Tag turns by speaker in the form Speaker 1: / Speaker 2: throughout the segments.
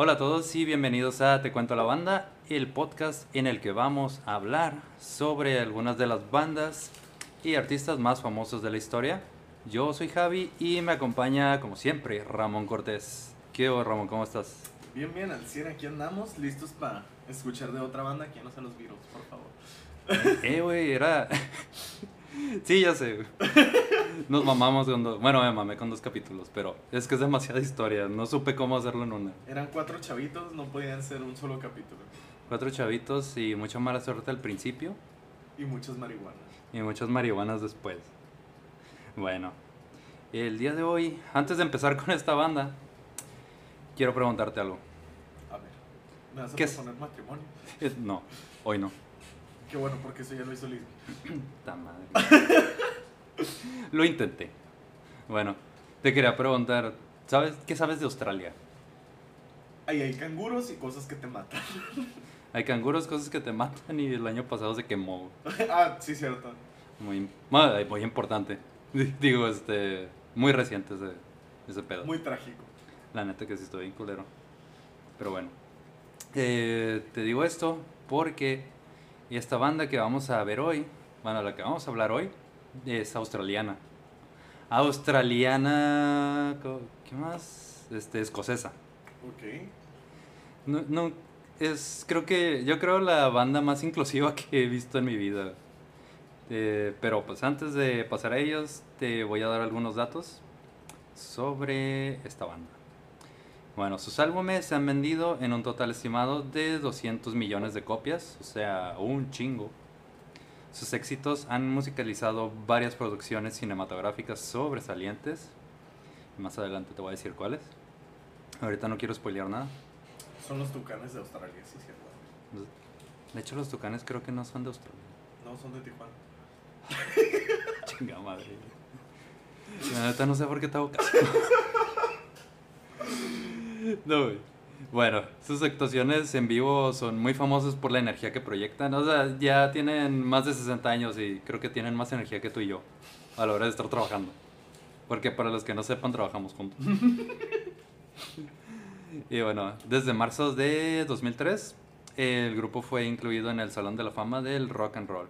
Speaker 1: Hola a todos y bienvenidos a Te Cuento la Banda, el podcast en el que vamos a hablar sobre algunas de las bandas y artistas más famosos de la historia. Yo soy Javi y me acompaña, como siempre, Ramón Cortés. ¿Qué hubo, Ramón? ¿Cómo estás?
Speaker 2: Bien, bien, al 100 aquí andamos, listos para escuchar de otra banda que no sean los Beatles, por favor.
Speaker 1: Eh, güey, era... sí, ya sé. Nos mamamos con dos... Bueno, me mamé con dos capítulos, pero es que es demasiada historia. No supe cómo hacerlo en una.
Speaker 2: Eran cuatro chavitos, no podían ser un solo capítulo.
Speaker 1: Cuatro chavitos y mucha mala suerte al principio
Speaker 2: Y muchas marihuanas.
Speaker 1: y muchas marihuanas después. Bueno, el día de hoy, antes de empezar con esta banda, quiero preguntarte algo.
Speaker 2: A ver, ¿me vas a
Speaker 1: ¿Qué es?
Speaker 2: proponer matrimonio?
Speaker 1: Eh, No, hoy no.
Speaker 2: Qué bueno, porque eso ya lo hizo.
Speaker 1: Ta madre. Lo intenté. Bueno, te quería preguntar, ¿sabes qué sabes de Australia?
Speaker 2: Ahí hay canguros y cosas que te matan.
Speaker 1: Hay canguros, cosas que te matan y el año pasado se quemó.
Speaker 2: ah, sí, cierto.
Speaker 1: Muy, muy importante. Digo, este, muy reciente ese, ese pedo.
Speaker 2: Muy trágico.
Speaker 1: La neta que sí estoy bien culero. Pero bueno. Eh, te digo esto porque esta banda que vamos a ver hoy, bueno, la que vamos a hablar hoy, es australiana. Australiana. ¿Qué más? Este, escocesa.
Speaker 2: Ok.
Speaker 1: No, no, es, creo que, yo creo la banda más inclusiva que he visto en mi vida. Eh, pero pues antes de pasar a ellos, te voy a dar algunos datos sobre esta banda. Bueno, sus álbumes se han vendido en un total estimado de 200 millones de copias, o sea, un chingo. Sus éxitos han musicalizado varias producciones cinematográficas sobresalientes. Más adelante te voy a decir cuáles. Ahorita no quiero spoilear nada.
Speaker 2: Son los tucanes de Australia, sí, cierto.
Speaker 1: De hecho, los tucanes creo que no son de Australia.
Speaker 2: No, son de Tijuana.
Speaker 1: Chinga madre. La neta no sé por qué te hago caso. No, güey. Bueno, sus actuaciones en vivo son muy famosas por la energía que proyectan. O sea, ya tienen más de 60 años y creo que tienen más energía que tú y yo a la hora de estar trabajando. Porque para los que no sepan, trabajamos juntos. y bueno, desde marzo de 2003, el grupo fue incluido en el Salón de la Fama del Rock and Roll.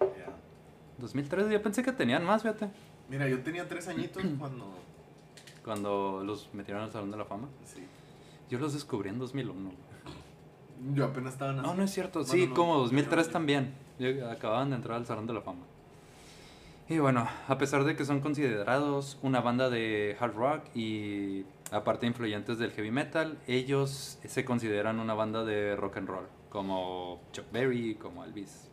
Speaker 2: Ya.
Speaker 1: 2003, yo pensé que tenían más, fíjate.
Speaker 2: Mira, yo tenía tres añitos cuando.
Speaker 1: Cuando los metieron al Salón de la Fama.
Speaker 2: Sí.
Speaker 1: Yo los descubrí en 2001.
Speaker 2: Yo apenas estaba
Speaker 1: No, no es cierto.
Speaker 2: Bueno,
Speaker 1: Sí,
Speaker 2: no,
Speaker 1: como
Speaker 2: no,
Speaker 1: 2003
Speaker 2: no.
Speaker 1: también. Acababan de entrar al Salón de la Fama. Y bueno, a pesar de que son considerados una banda de hard rock y aparte influyentes del heavy metal, ellos se consideran una banda de rock and roll, como Chuck Berry, como Elvis.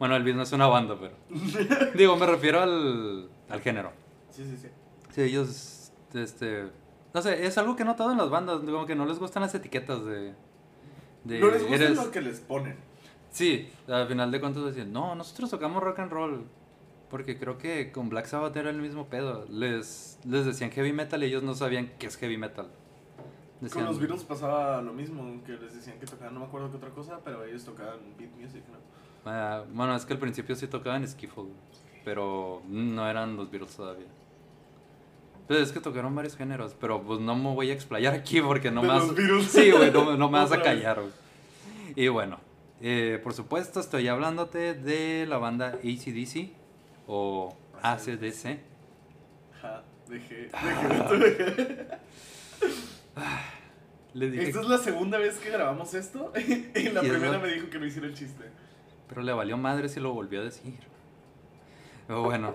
Speaker 1: Bueno, Elvis no es una banda, pero... Digo, me refiero al, al género.
Speaker 2: Sí, sí, sí.
Speaker 1: Sí, ellos, este, no sé, es algo que he notado en las bandas, como que no les gustan las etiquetas de... de
Speaker 2: no les gusta
Speaker 1: eres-
Speaker 2: lo que les ponen.
Speaker 1: Sí, al final de cuentas decían, no, nosotros tocamos rock and roll, porque creo que con Black Sabbath era el mismo pedo, les, les decían heavy metal y ellos no sabían qué es heavy metal.
Speaker 2: Con los Beatles pasaba lo mismo, que les decían que tocaban, no me acuerdo qué otra cosa, pero ellos tocaban beat music, ¿no?
Speaker 1: "Ah, bueno, es que al principio sí tocaban skiffle, pero no eran los Beatles todavía. Pues es que tocaron varios géneros, pero pues no me voy a explayar aquí porque no
Speaker 2: De
Speaker 1: me vas...
Speaker 2: los Beatles.
Speaker 1: Sí, güey, no, me- no me vas a callar, güey. Y bueno, eh, por supuesto estoy hablándote de la banda ACDC o ACDC.
Speaker 2: Ja, dejé, dejé, dejé.
Speaker 1: Le dije,
Speaker 2: Esta es la segunda vez que grabamos esto y la
Speaker 1: Y
Speaker 2: primera me dijo que no hiciera el chiste.
Speaker 1: pero le valió madre si lo volvió a decir. Pero bueno,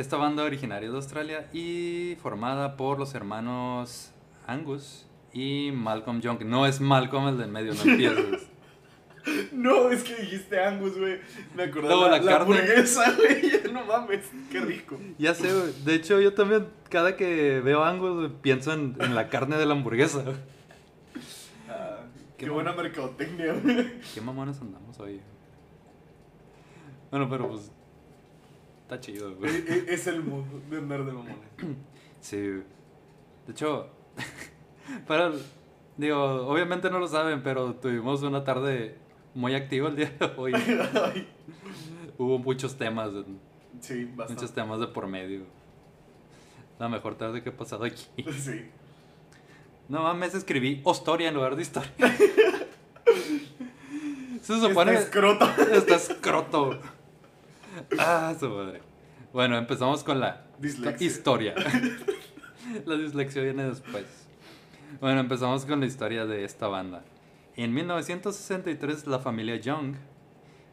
Speaker 1: esta banda originaria de Australia y formada por los hermanos Angus y Malcolm Young. No es Malcolm el del medio, no empieces.
Speaker 2: No, es que dijiste Angus, güey. Me acordé
Speaker 1: No,
Speaker 2: de la,
Speaker 1: la
Speaker 2: la hamburguesa, güey. No mames, qué rico.
Speaker 1: Ya sé, güey. De hecho, yo también, cada que veo Angus, pienso en, en la carne de la hamburguesa. güey.
Speaker 2: Ah,
Speaker 1: Qué
Speaker 2: qué, buena mercadotecnia, güey.
Speaker 1: Qué mamones andamos hoy. Bueno, pero pues. Está chido, güey.
Speaker 2: E- e- Es el mood de andar de mamones.
Speaker 1: Sí. güey. De hecho, para. Digo, obviamente no lo saben, pero tuvimos una tarde muy activa el día de hoy. Hubo muchos temas,
Speaker 2: Sí, bastante.
Speaker 1: muchos temas de por medio. La mejor tarde que he pasado aquí.
Speaker 2: Sí.
Speaker 1: No mames, escribí Ostoria en lugar de historia. Se supone.
Speaker 2: Está escroto.
Speaker 1: Está escroto. Ah, su madre. Bueno, empezamos con la
Speaker 2: Dislexia.
Speaker 1: historia. la dislexia viene después. Bueno, empezamos con la historia de esta banda. En 1963, la familia Young,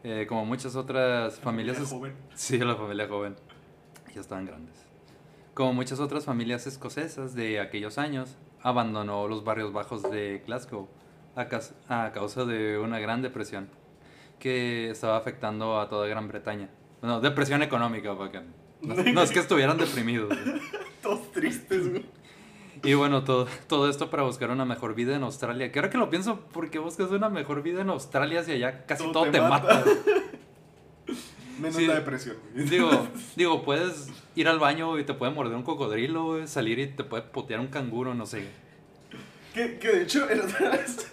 Speaker 1: eh, como muchas otras familias. es-
Speaker 2: joven.
Speaker 1: Sí, la familia joven. Ya estaban grandes. Como muchas otras familias escocesas de aquellos años, abandonó los barrios bajos de Glasgow a, a causa de una gran depresión que estaba afectando a toda Gran Bretaña. No, depresión económica, para que no, no es que estuvieran deprimidos.
Speaker 2: Todos tristes, güey.
Speaker 1: Y bueno, todo, todo esto para buscar una mejor vida en Australia. Que ahora que lo pienso, porque buscas una mejor vida en Australia si allá casi todo, te, mata.
Speaker 2: Menos
Speaker 1: Sí.
Speaker 2: la depresión. güey.
Speaker 1: Digo, digo, puedes ir al baño y te puede morder un cocodrilo, güey, salir y te puede potear un canguro, no sé.
Speaker 2: Que, que de hecho, el otra vez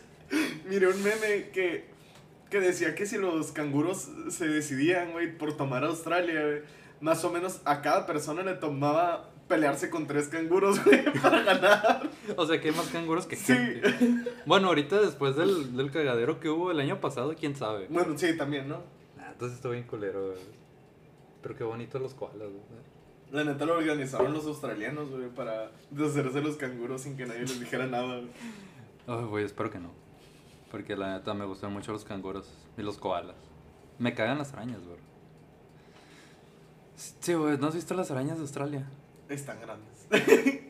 Speaker 2: miré un meme que, que decía que si los canguros se decidían, güey, por tomar Australia, güey, más o menos a cada persona le tomaba pelearse con tres canguros, güey, para ganar.
Speaker 1: O sea, que hay más canguros que
Speaker 2: Sí.
Speaker 1: gente. Bueno, ahorita después del, del cagadero que hubo el año pasado, quién sabe.
Speaker 2: Bueno, sí, también, ¿no?
Speaker 1: Ah, entonces estoy bien culero, güey. Pero qué bonitos los koalas, güey.
Speaker 2: La neta lo organizaron los australianos, güey, para deshacerse de los canguros sin que nadie les dijera nada, güey.
Speaker 1: Ay, güey, espero que no. Porque la neta me gustan mucho los canguros y los koalas. Me cagan las arañas, güey. Sí, güey, ¿no has visto las arañas de Australia?
Speaker 2: Están grandes.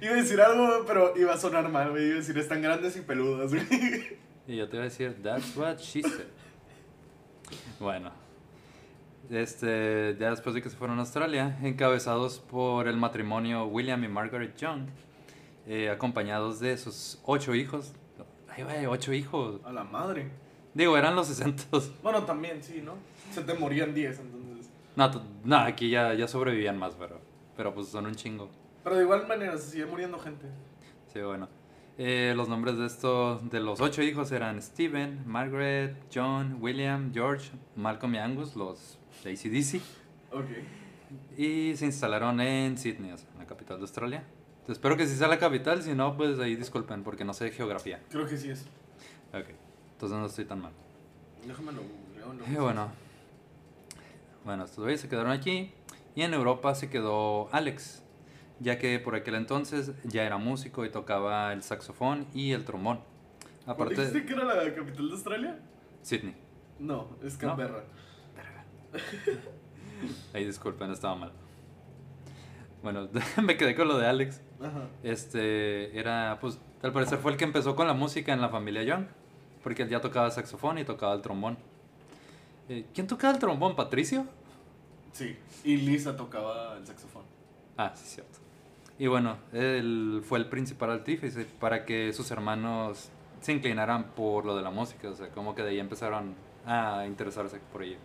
Speaker 2: iba a decir algo, pero iba a sonar mal, güey. Iba a decir, están grandes y peludas, güey.
Speaker 1: Y yo te iba a decir, that's what she said. Bueno, este, ya después de que se fueron a Australia, encabezados por el matrimonio William y Margaret Young, eh, acompañados de sus ocho hijos. Ay, güey, ocho hijos.
Speaker 2: A la madre.
Speaker 1: Digo, eran los 60.
Speaker 2: Bueno, también, sí, ¿no? Se te morían 10, entonces.
Speaker 1: No, no, aquí ya, ya sobrevivían más, pero, pero pues son un chingo.
Speaker 2: Pero de igual manera, se sigue muriendo gente.
Speaker 1: Sí, bueno. Eh, los nombres de estos, de los ocho hijos eran Stephen, Margaret, John, William, George, Malcolm y Angus, los de ACDC.
Speaker 2: Ok.
Speaker 1: Y se instalaron en Sydney, o sea, en la capital de Australia. Entonces, espero que sí sea la capital, si no, pues ahí disculpen, porque no sé de geografía.
Speaker 2: Creo que sí es.
Speaker 1: Ok, entonces no estoy tan mal.
Speaker 2: Déjame lo ¿no?
Speaker 1: Y bueno, bueno, estos güeyes se quedaron aquí. Y en Europa se quedó Alex, ya que por aquel entonces ya era músico y tocaba el saxofón y el trombón. Aparte,
Speaker 2: ¿Dijiste que era la capital de Australia?
Speaker 1: Sydney.
Speaker 2: No, es Canberra.
Speaker 1: Ahí disculpen, estaba mal. Bueno, me quedé con lo de Alex.
Speaker 2: Ajá.
Speaker 1: Este era, pues, al parecer fue el que empezó con la música en la familia Young, porque él ya tocaba saxofón y tocaba el trombón. Eh, ¿Quién tocaba el trombón? ¿Patricio?
Speaker 2: Sí. Y Lisa tocaba el saxofón.
Speaker 1: Ah, sí, cierto. Y bueno, él fue el principal artífice para que sus hermanos se inclinaran por lo de la música, o sea, como que de ahí empezaron a interesarse por ello.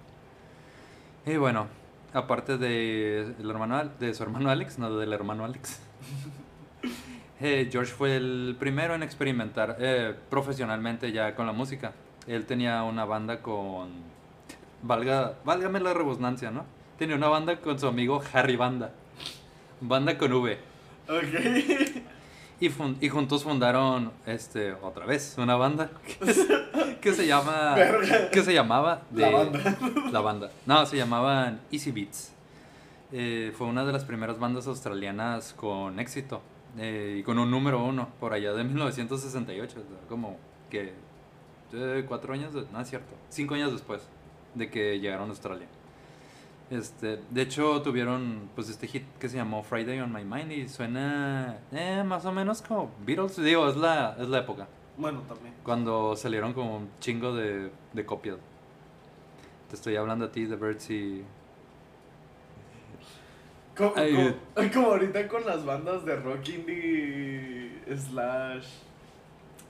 Speaker 1: Y bueno, aparte de, el hermano, de su hermano Alex, no del hermano Alex, eh, George fue el primero en experimentar eh, profesionalmente ya con la música. Él tenía una banda con, valga, válgame la rebusnancia, ¿no? Tenía una banda con su amigo Harry Banda. Banda con V.
Speaker 2: Ok.
Speaker 1: Y, fun- y juntos fundaron, este, otra vez, una banda que se, que se llama, que se llamaba
Speaker 2: La banda.
Speaker 1: la banda. No, se llamaban Easy Beats. Eh, fue una de las primeras bandas australianas con éxito eh, y con un número uno por allá de 1968, o sea, como que eh, cuatro años, de- no es cierto, cinco años después de que llegaron a Australia. Este, de hecho tuvieron pues este hit que se llamó Friday on My Mind y suena eh, más o menos como Beatles, digo, es la, es la época,
Speaker 2: Bueno, también.
Speaker 1: cuando salieron como un chingo de, de copias. Te estoy hablando a ti de Birds y...
Speaker 2: Como,
Speaker 1: Ay,
Speaker 2: como- como ahorita con las bandas de rock indie slash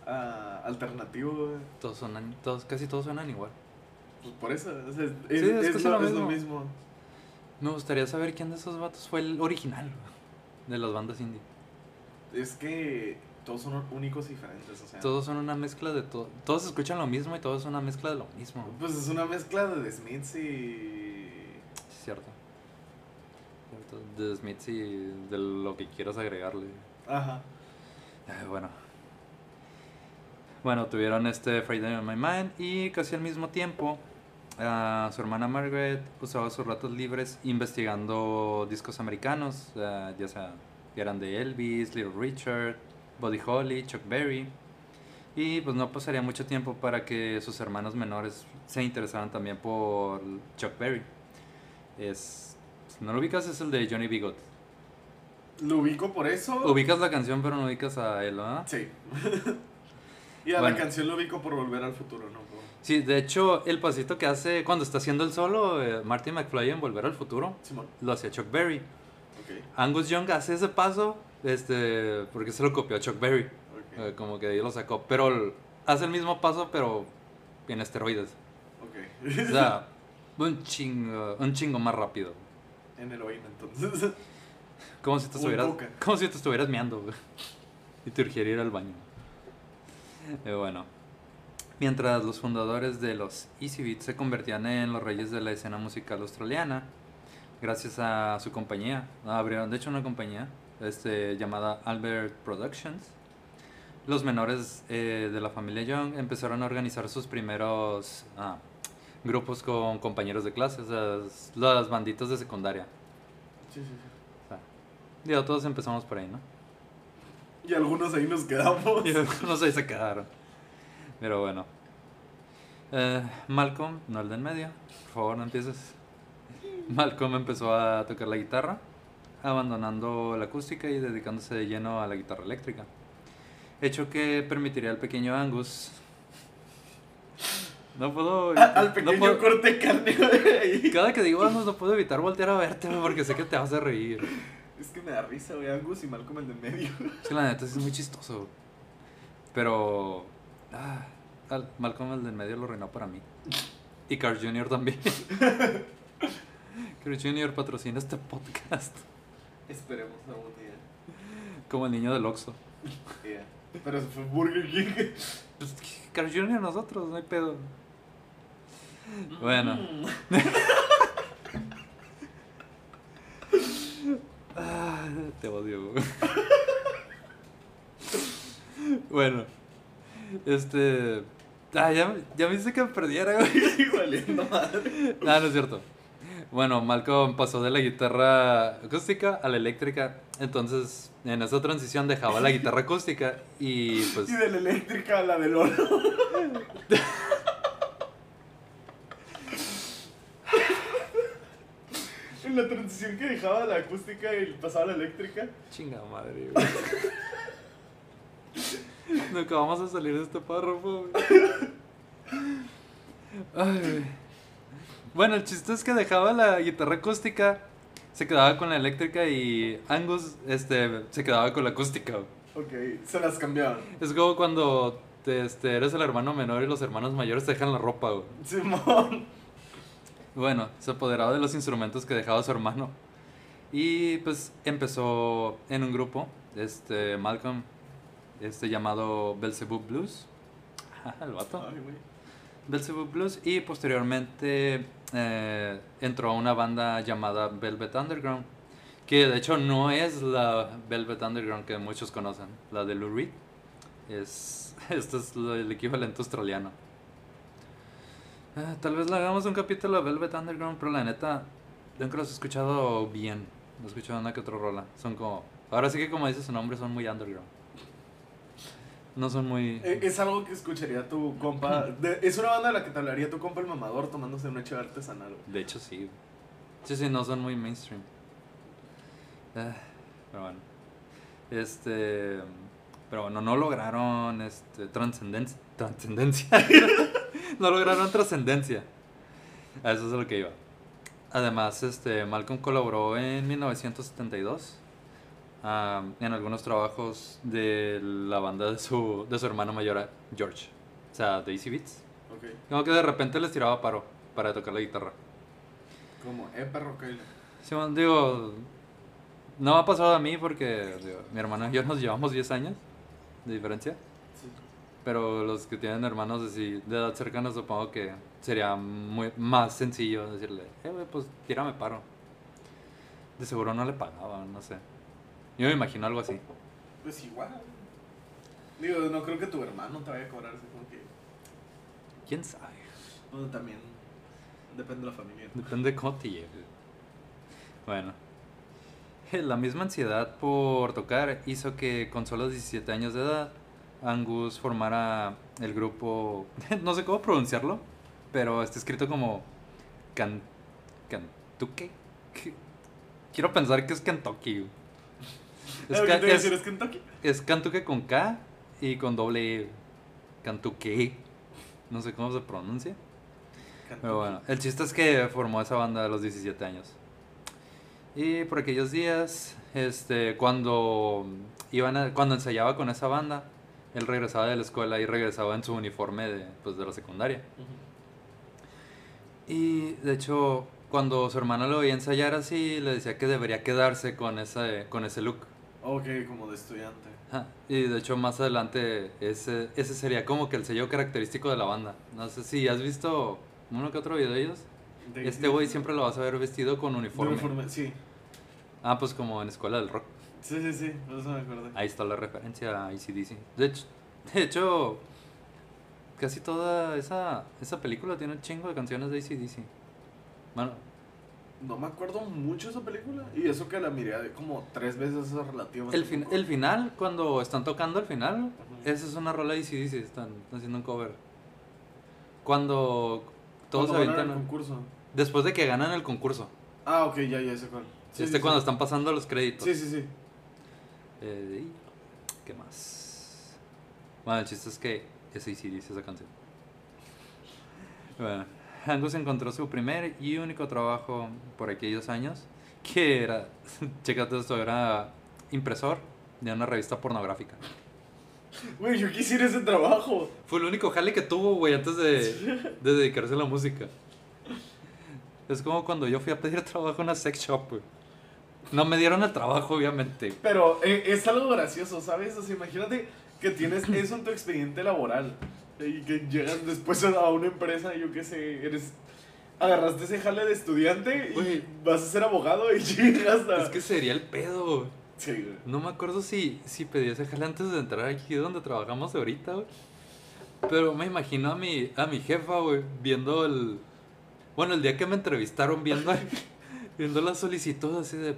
Speaker 2: ah, alternativo, güey.
Speaker 1: Todos sonan, todos, casi todos suenan igual.
Speaker 2: Pues por eso, es,
Speaker 1: Sí,
Speaker 2: es-
Speaker 1: casi
Speaker 2: lo,
Speaker 1: lo
Speaker 2: es lo
Speaker 1: mismo.
Speaker 2: mismo.
Speaker 1: Me gustaría saber quién de esos vatos fue el original de las bandas indie.
Speaker 2: Es que todos son únicos y diferentes, o sea.
Speaker 1: Todos son una mezcla de todo. Todos escuchan lo mismo y todos son una mezcla de lo mismo.
Speaker 2: Pues es una mezcla de The Smiths y.
Speaker 1: Sí, cierto. De Smiths y de lo que quieras agregarle.
Speaker 2: Ajá.
Speaker 1: Ay, bueno, Bueno, tuvieron este Friday on My Mind y casi al mismo tiempo ah, su hermana Margaret usaba sus ratos libres investigando discos americanos, ah, ya sea que eran de Elvis, Little Richard, Buddy Holly, Chuck Berry. Y pues no pasaría mucho tiempo para que sus hermanos menores se interesaran también por Chuck Berry. Es, no lo ubicas, es el de Johnny Bigot.
Speaker 2: Lo ubico por eso.
Speaker 1: Ubicas la canción, pero no ubicas a él, ¿verdad?
Speaker 2: Sí. y a
Speaker 1: Bueno.
Speaker 2: la canción lo ubico por volver al futuro, ¿no? Por-
Speaker 1: Sí, de hecho, el pasito que hace cuando está haciendo el solo, eh, Marty McFly en Volver al Futuro,
Speaker 2: Simón.
Speaker 1: lo hacía Chuck Berry.
Speaker 2: Ok.
Speaker 1: Angus Young hace ese paso este, porque se lo copió a Chuck Berry.
Speaker 2: Ok.
Speaker 1: eh, como que de ahí lo sacó. Pero hace el mismo paso, pero en esteroides.
Speaker 2: ok.
Speaker 1: O sea, un chingo, un chingo más rápido.
Speaker 2: En heroína, entonces.
Speaker 1: Como si te estuvieras, como si te estuvieras meando, güey. Y te urgiera ir al baño. Eh, bueno. Mientras los fundadores de los Easy Beats se convertían en los reyes de la escena musical australiana, gracias a su compañía, abrieron de hecho una compañía este, llamada Albert Productions. Los menores eh, de la familia Young empezaron a organizar sus primeros ah, grupos con compañeros de clases, las, las banditas de secundaria.
Speaker 2: Sí, sí, sí.
Speaker 1: O sea, digo, todos empezamos por ahí, ¿no?
Speaker 2: Y algunos ahí nos quedamos.
Speaker 1: Y algunos ahí se quedaron. Pero bueno. Eh, Malcolm, no el del medio. Por favor, no empieces. Malcolm empezó a tocar la guitarra, abandonando la acústica y dedicándose de lleno a la guitarra eléctrica. Hecho que permitiría al pequeño Angus. No puedo.
Speaker 2: A- al
Speaker 1: no
Speaker 2: pequeño
Speaker 1: puedo-
Speaker 2: corte de carne güey.
Speaker 1: Cada que digo Angus, no puedo evitar voltear a verte güey, porque sé que te vas a reír.
Speaker 2: Es que me da risa, güey. Angus y Malcolm el de medio.
Speaker 1: Es que la neta sí es muy chistoso. Pero. Ah, al- Malcolm el del medio lo reinó para mí. Y Carl Jr. también. Carl Jr. patrocina este podcast.
Speaker 2: Esperemos algún día.
Speaker 1: Como el niño del Oxxo.
Speaker 2: Yeah. Pero fue Burger King.
Speaker 1: Pues, Carl Jr. nosotros, no hay pedo. Bueno. Ah, te odio. bueno. Este... Ah, ya, ya me hice que me perdiera, güey.
Speaker 2: Valiendo madre.
Speaker 1: Ah, no es cierto. Bueno, Malcolm pasó de la guitarra acústica a la eléctrica. Entonces, en esa transición dejaba la guitarra acústica y pues...
Speaker 2: Y de la eléctrica a la del oro. En la transición que dejaba la acústica y pasaba la eléctrica.
Speaker 1: Chinga madre, güey. Nunca vamos a salir de este párrafo, güey. Ay, güey. Bueno, el chiste es que dejaba la guitarra acústica, se quedaba con la eléctrica y Angus este, se quedaba con la acústica. güey.
Speaker 2: Ok, se las cambiaban.
Speaker 1: Es como cuando te, este, eres el hermano menor y los hermanos mayores te dejan la ropa. güey.
Speaker 2: Simón.
Speaker 1: Bueno, se apoderaba de los instrumentos que dejaba su hermano. Y pues empezó en un grupo, este, Malcolm, este llamado Belzebub Blues. El vato.
Speaker 2: Ay.
Speaker 1: Belzebub Blues. Y posteriormente eh, entró a una banda llamada Velvet Underground. Que de hecho no es la Velvet Underground que muchos conocen, la de Lou Reed. Es, esto es el equivalente australiano. Ah, tal vez le hagamos un capítulo de Velvet Underground, pero la neta, nunca los he escuchado bien. No he escuchado una que otra rola. Son como. Ahora sí que, como dice su nombre, son muy underground. No son muy.
Speaker 2: Eh, Es algo que escucharía tu compa. de- es una banda de la que te hablaría tu compa el mamador tomándose una cheve artesanal. güey.
Speaker 1: De hecho, sí. Sí, sí, no son muy mainstream. Ah, pero bueno. Este. Pero bueno, no lograron este, trascendencia. Trascendencia. no lograron trascendencia. A eso es a lo que iba. Además, este, Malcolm colaboró en 1972 ah, en algunos trabajos de la banda de su, de su hermano mayor, George. O sea, Daisy Beats.
Speaker 2: Ok.
Speaker 1: Como que de repente les tiraba paro para tocar la guitarra.
Speaker 2: Como, eh, perro, que
Speaker 1: Sí, digo, no me ha pasado a mí porque digo, mi hermano y yo nos llevamos 10 años de diferencia. Pero los que tienen hermanos así de edad cercana supongo que sería muy más sencillo decirle, eh, güey, pues tírame paro. De seguro no le pagaban, no sé. Yo me imagino algo así.
Speaker 2: Pues igual. Digo, no creo que tu hermano te vaya a cobrar así como que.
Speaker 1: ¿Quién sabe?
Speaker 2: Bueno, también. Depende de la familia.
Speaker 1: Depende de cómo te llegue. Bueno. La misma ansiedad por tocar hizo que con solo 17 años de edad, Angus formara el grupo, no sé cómo pronunciarlo, pero está escrito como Can, Cantuque. Quiero pensar que es Kentucky.
Speaker 2: Es,
Speaker 1: ca-
Speaker 2: ¿Qué te
Speaker 1: es-
Speaker 2: decir? ¿Es Kentucky?
Speaker 1: es Cantuque con K y con doble E. Cantuque. No sé cómo se pronuncia. Pero bueno, el chiste es que formó esa banda a los 17 años. Y por aquellos días, este, cuando iban a- cuando ensayaba con esa banda, él regresaba de la escuela y regresaba en su uniforme de, pues, de la secundaria. Y de hecho, cuando su hermano lo veía ensayar así, le decía que debería quedarse con ese, con ese look.
Speaker 2: Ok, como de estudiante.
Speaker 1: Ajá, Y de hecho más adelante ese, ese sería como que el sello característico de la banda. No sé si has visto uno que otro video de ellos.
Speaker 2: De-
Speaker 1: Este güey siempre lo vas a ver vestido con
Speaker 2: de
Speaker 1: uniforme.
Speaker 2: uniforme, sí.
Speaker 1: Ah, pues como en Escuela del Rock.
Speaker 2: Sí, sí, sí, por eso me acordé.
Speaker 1: Ahí está la referencia a ACDC. De hecho, de hecho casi toda esa, esa película tiene un chingo de canciones de ACDC. Bueno,
Speaker 2: No me acuerdo mucho de esa película. Y eso que la miré como tres veces eso relativo.
Speaker 1: el, fin- el final, cuando están tocando el final, esa es una rola de ACDC, están, están haciendo un cover. Cuando todos se avientan...
Speaker 2: el concurso.
Speaker 1: Después de que ganan el concurso.
Speaker 2: Ah, ok, ya, ya sé cuál. Sí,
Speaker 1: este
Speaker 2: sí,
Speaker 1: cuando
Speaker 2: sí.
Speaker 1: están pasando los créditos.
Speaker 2: Sí, sí, sí.
Speaker 1: Eh, ¿Qué más? Bueno, el chiste es que es ACDC esa canción. Bueno, Angus encontró su primer y único trabajo por aquellos años, que era, chécate esto, era impresor de una revista pornográfica.
Speaker 2: Güey, yo quisiera ese trabajo.
Speaker 1: Fue el único jale que tuvo, güey, antes de, de dedicarse a la música. Es como cuando yo fui a pedir trabajo en una sex shop, güey. No me dieron el trabajo, obviamente.
Speaker 2: Pero eh, es algo gracioso, ¿sabes? O sea, imagínate que tienes eso en tu expediente laboral. Y que llegas después a una empresa, yo qué sé, eres. Agarraste ese jale de estudiante y vas a ser abogado y llegas a.
Speaker 1: Es que sería el pedo.
Speaker 2: Sí, güey.
Speaker 1: No me acuerdo si, si pedí ese jale antes de entrar aquí donde trabajamos ahorita, güey. Pero me imagino a mi, a mi jefa, güey, viendo el... Bueno, el día que me entrevistaron viendo, viendo la solicitud así de...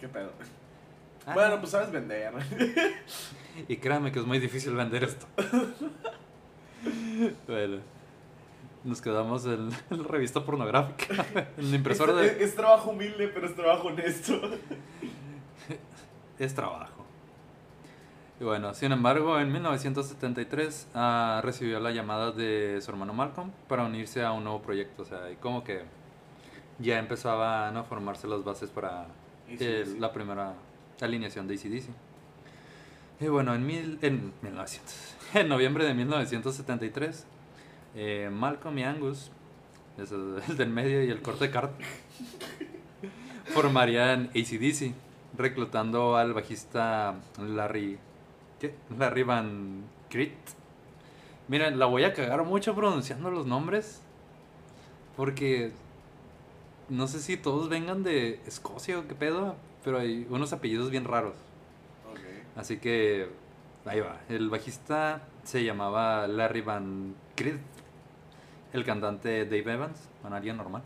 Speaker 2: ¿Qué pedo?
Speaker 1: "Ah".
Speaker 2: Bueno, pues sabes vender.
Speaker 1: Y créame que es muy difícil vender esto. bueno, nos quedamos en la revista pornográfica, en la impresora
Speaker 2: es,
Speaker 1: de...
Speaker 2: es- es trabajo humilde, pero es trabajo honesto.
Speaker 1: es trabajo. Y bueno, sin embargo, en 1973 ah, recibió la llamada de su hermano Malcolm para unirse a un nuevo proyecto. O sea, y como que ya empezaban a formarse las bases para la primera alineación de ACDC. Y bueno, en, mil, en 1900, en noviembre de 1973, eh, Malcolm y Angus, el del medio y el corte de carta, formarían ACDC, reclutando al bajista Larry, ¿qué? Larry Van Crit. Miren, la voy a cagar mucho pronunciando los nombres, porque no sé si todos vengan de Escocia o qué pedo, pero hay unos apellidos bien raros. Así que ahí va. El bajista se llamaba Larry Van Crit. El cantante Dave Evans, alguien normal.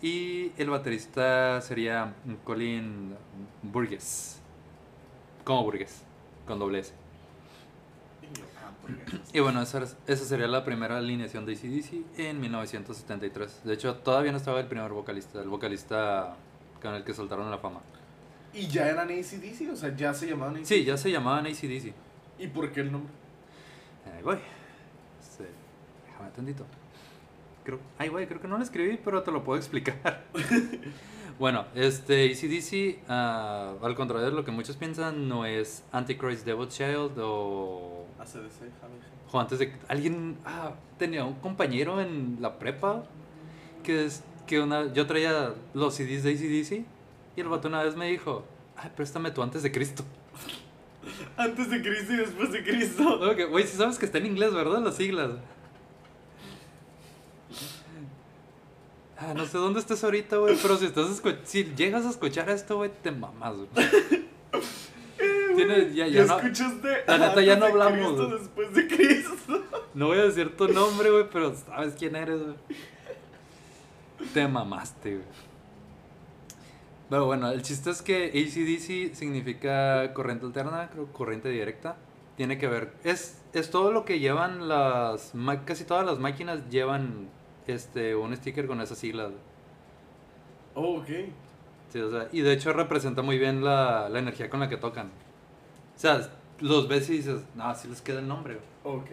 Speaker 1: Y el baterista sería Colin Burgess. Como Burgess, con doble S.
Speaker 2: Y
Speaker 1: bueno, esa, es- esa sería la primera alineación de ACDC en 1973. De hecho, todavía no estaba el primer vocalista, el vocalista con el que soltaron la fama.
Speaker 2: Y ya eran ACDC, o sea, ya se llamaban ACDC.
Speaker 1: Sí, ya se llamaban ACDC.
Speaker 2: ¿Y por qué el nombre?
Speaker 1: Ahí voy. Este, déjame tantito. Creo, ay, güey, creo que no lo escribí, pero te lo puedo explicar. bueno, este ACDC, ah, al contrario de lo que muchos piensan, no es Antichrist Devil Child o.
Speaker 2: ACDC,
Speaker 1: antes de. Alguien. Ah, tenía un compañero en la prepa que es. Que una, yo traía los CDs de ACDC y el vato una vez me dijo: Ay, préstame tu antes de Cristo.
Speaker 2: Antes de Cristo y después de Cristo.
Speaker 1: Ok, güey, si sabes que está en inglés, ¿verdad? Las siglas. Ah, no sé dónde estés ahorita, güey, pero si estás si llegas a escuchar esto, güey, te mamas, güey. Ya,
Speaker 2: ¿Ya,
Speaker 1: ya no,
Speaker 2: escuchaste?
Speaker 1: la neta, ya no
Speaker 2: de
Speaker 1: hablamos,
Speaker 2: después de Cristo.
Speaker 1: no voy a decir tu nombre, güey, pero sabes quién eres, güey. Te mamaste, güey. Pero bueno, el chiste es que ACDC significa corriente alterna, creo corriente directa. Tiene que ver, es, es todo lo que llevan las, casi todas las máquinas llevan este, un sticker con esas siglas.
Speaker 2: Oh, ok.
Speaker 1: Sí, o sea, y de hecho representa muy bien la, la energía con la que tocan. O sea, los ves y dices, no, así les queda el nombre. güey".
Speaker 2: Ok.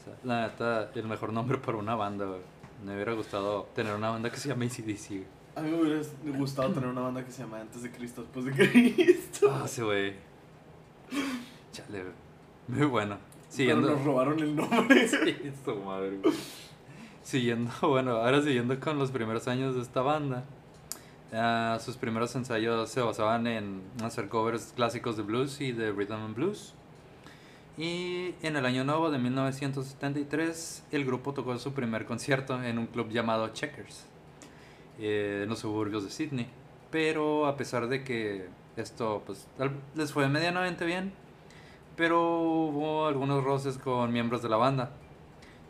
Speaker 1: O sea, la neta, el mejor nombre para una banda, güey. Me hubiera gustado tener una banda que se llama ACDC, güey.
Speaker 2: A mí me hubiera gustado tener una banda que se llama Antes de Cristo, después de Cristo.
Speaker 1: Ah, sí, güey. Chale, güey. Muy bueno.
Speaker 2: Pero
Speaker 1: Siguiendo.
Speaker 2: nos robaron el nombre.
Speaker 1: Sí, su madre, güey. Siguiendo, bueno, ahora siguiendo con los primeros años de esta banda. Ah, sus primeros ensayos se basaban en hacer covers clásicos de blues y de rhythm and blues. Y en el año nuevo de 1973, el grupo tocó su primer concierto en un club llamado Checkers, eh, en los suburbios de Sydney. Pero a pesar de que esto pues, les fue medianamente bien, pero hubo algunos roces con miembros de la banda.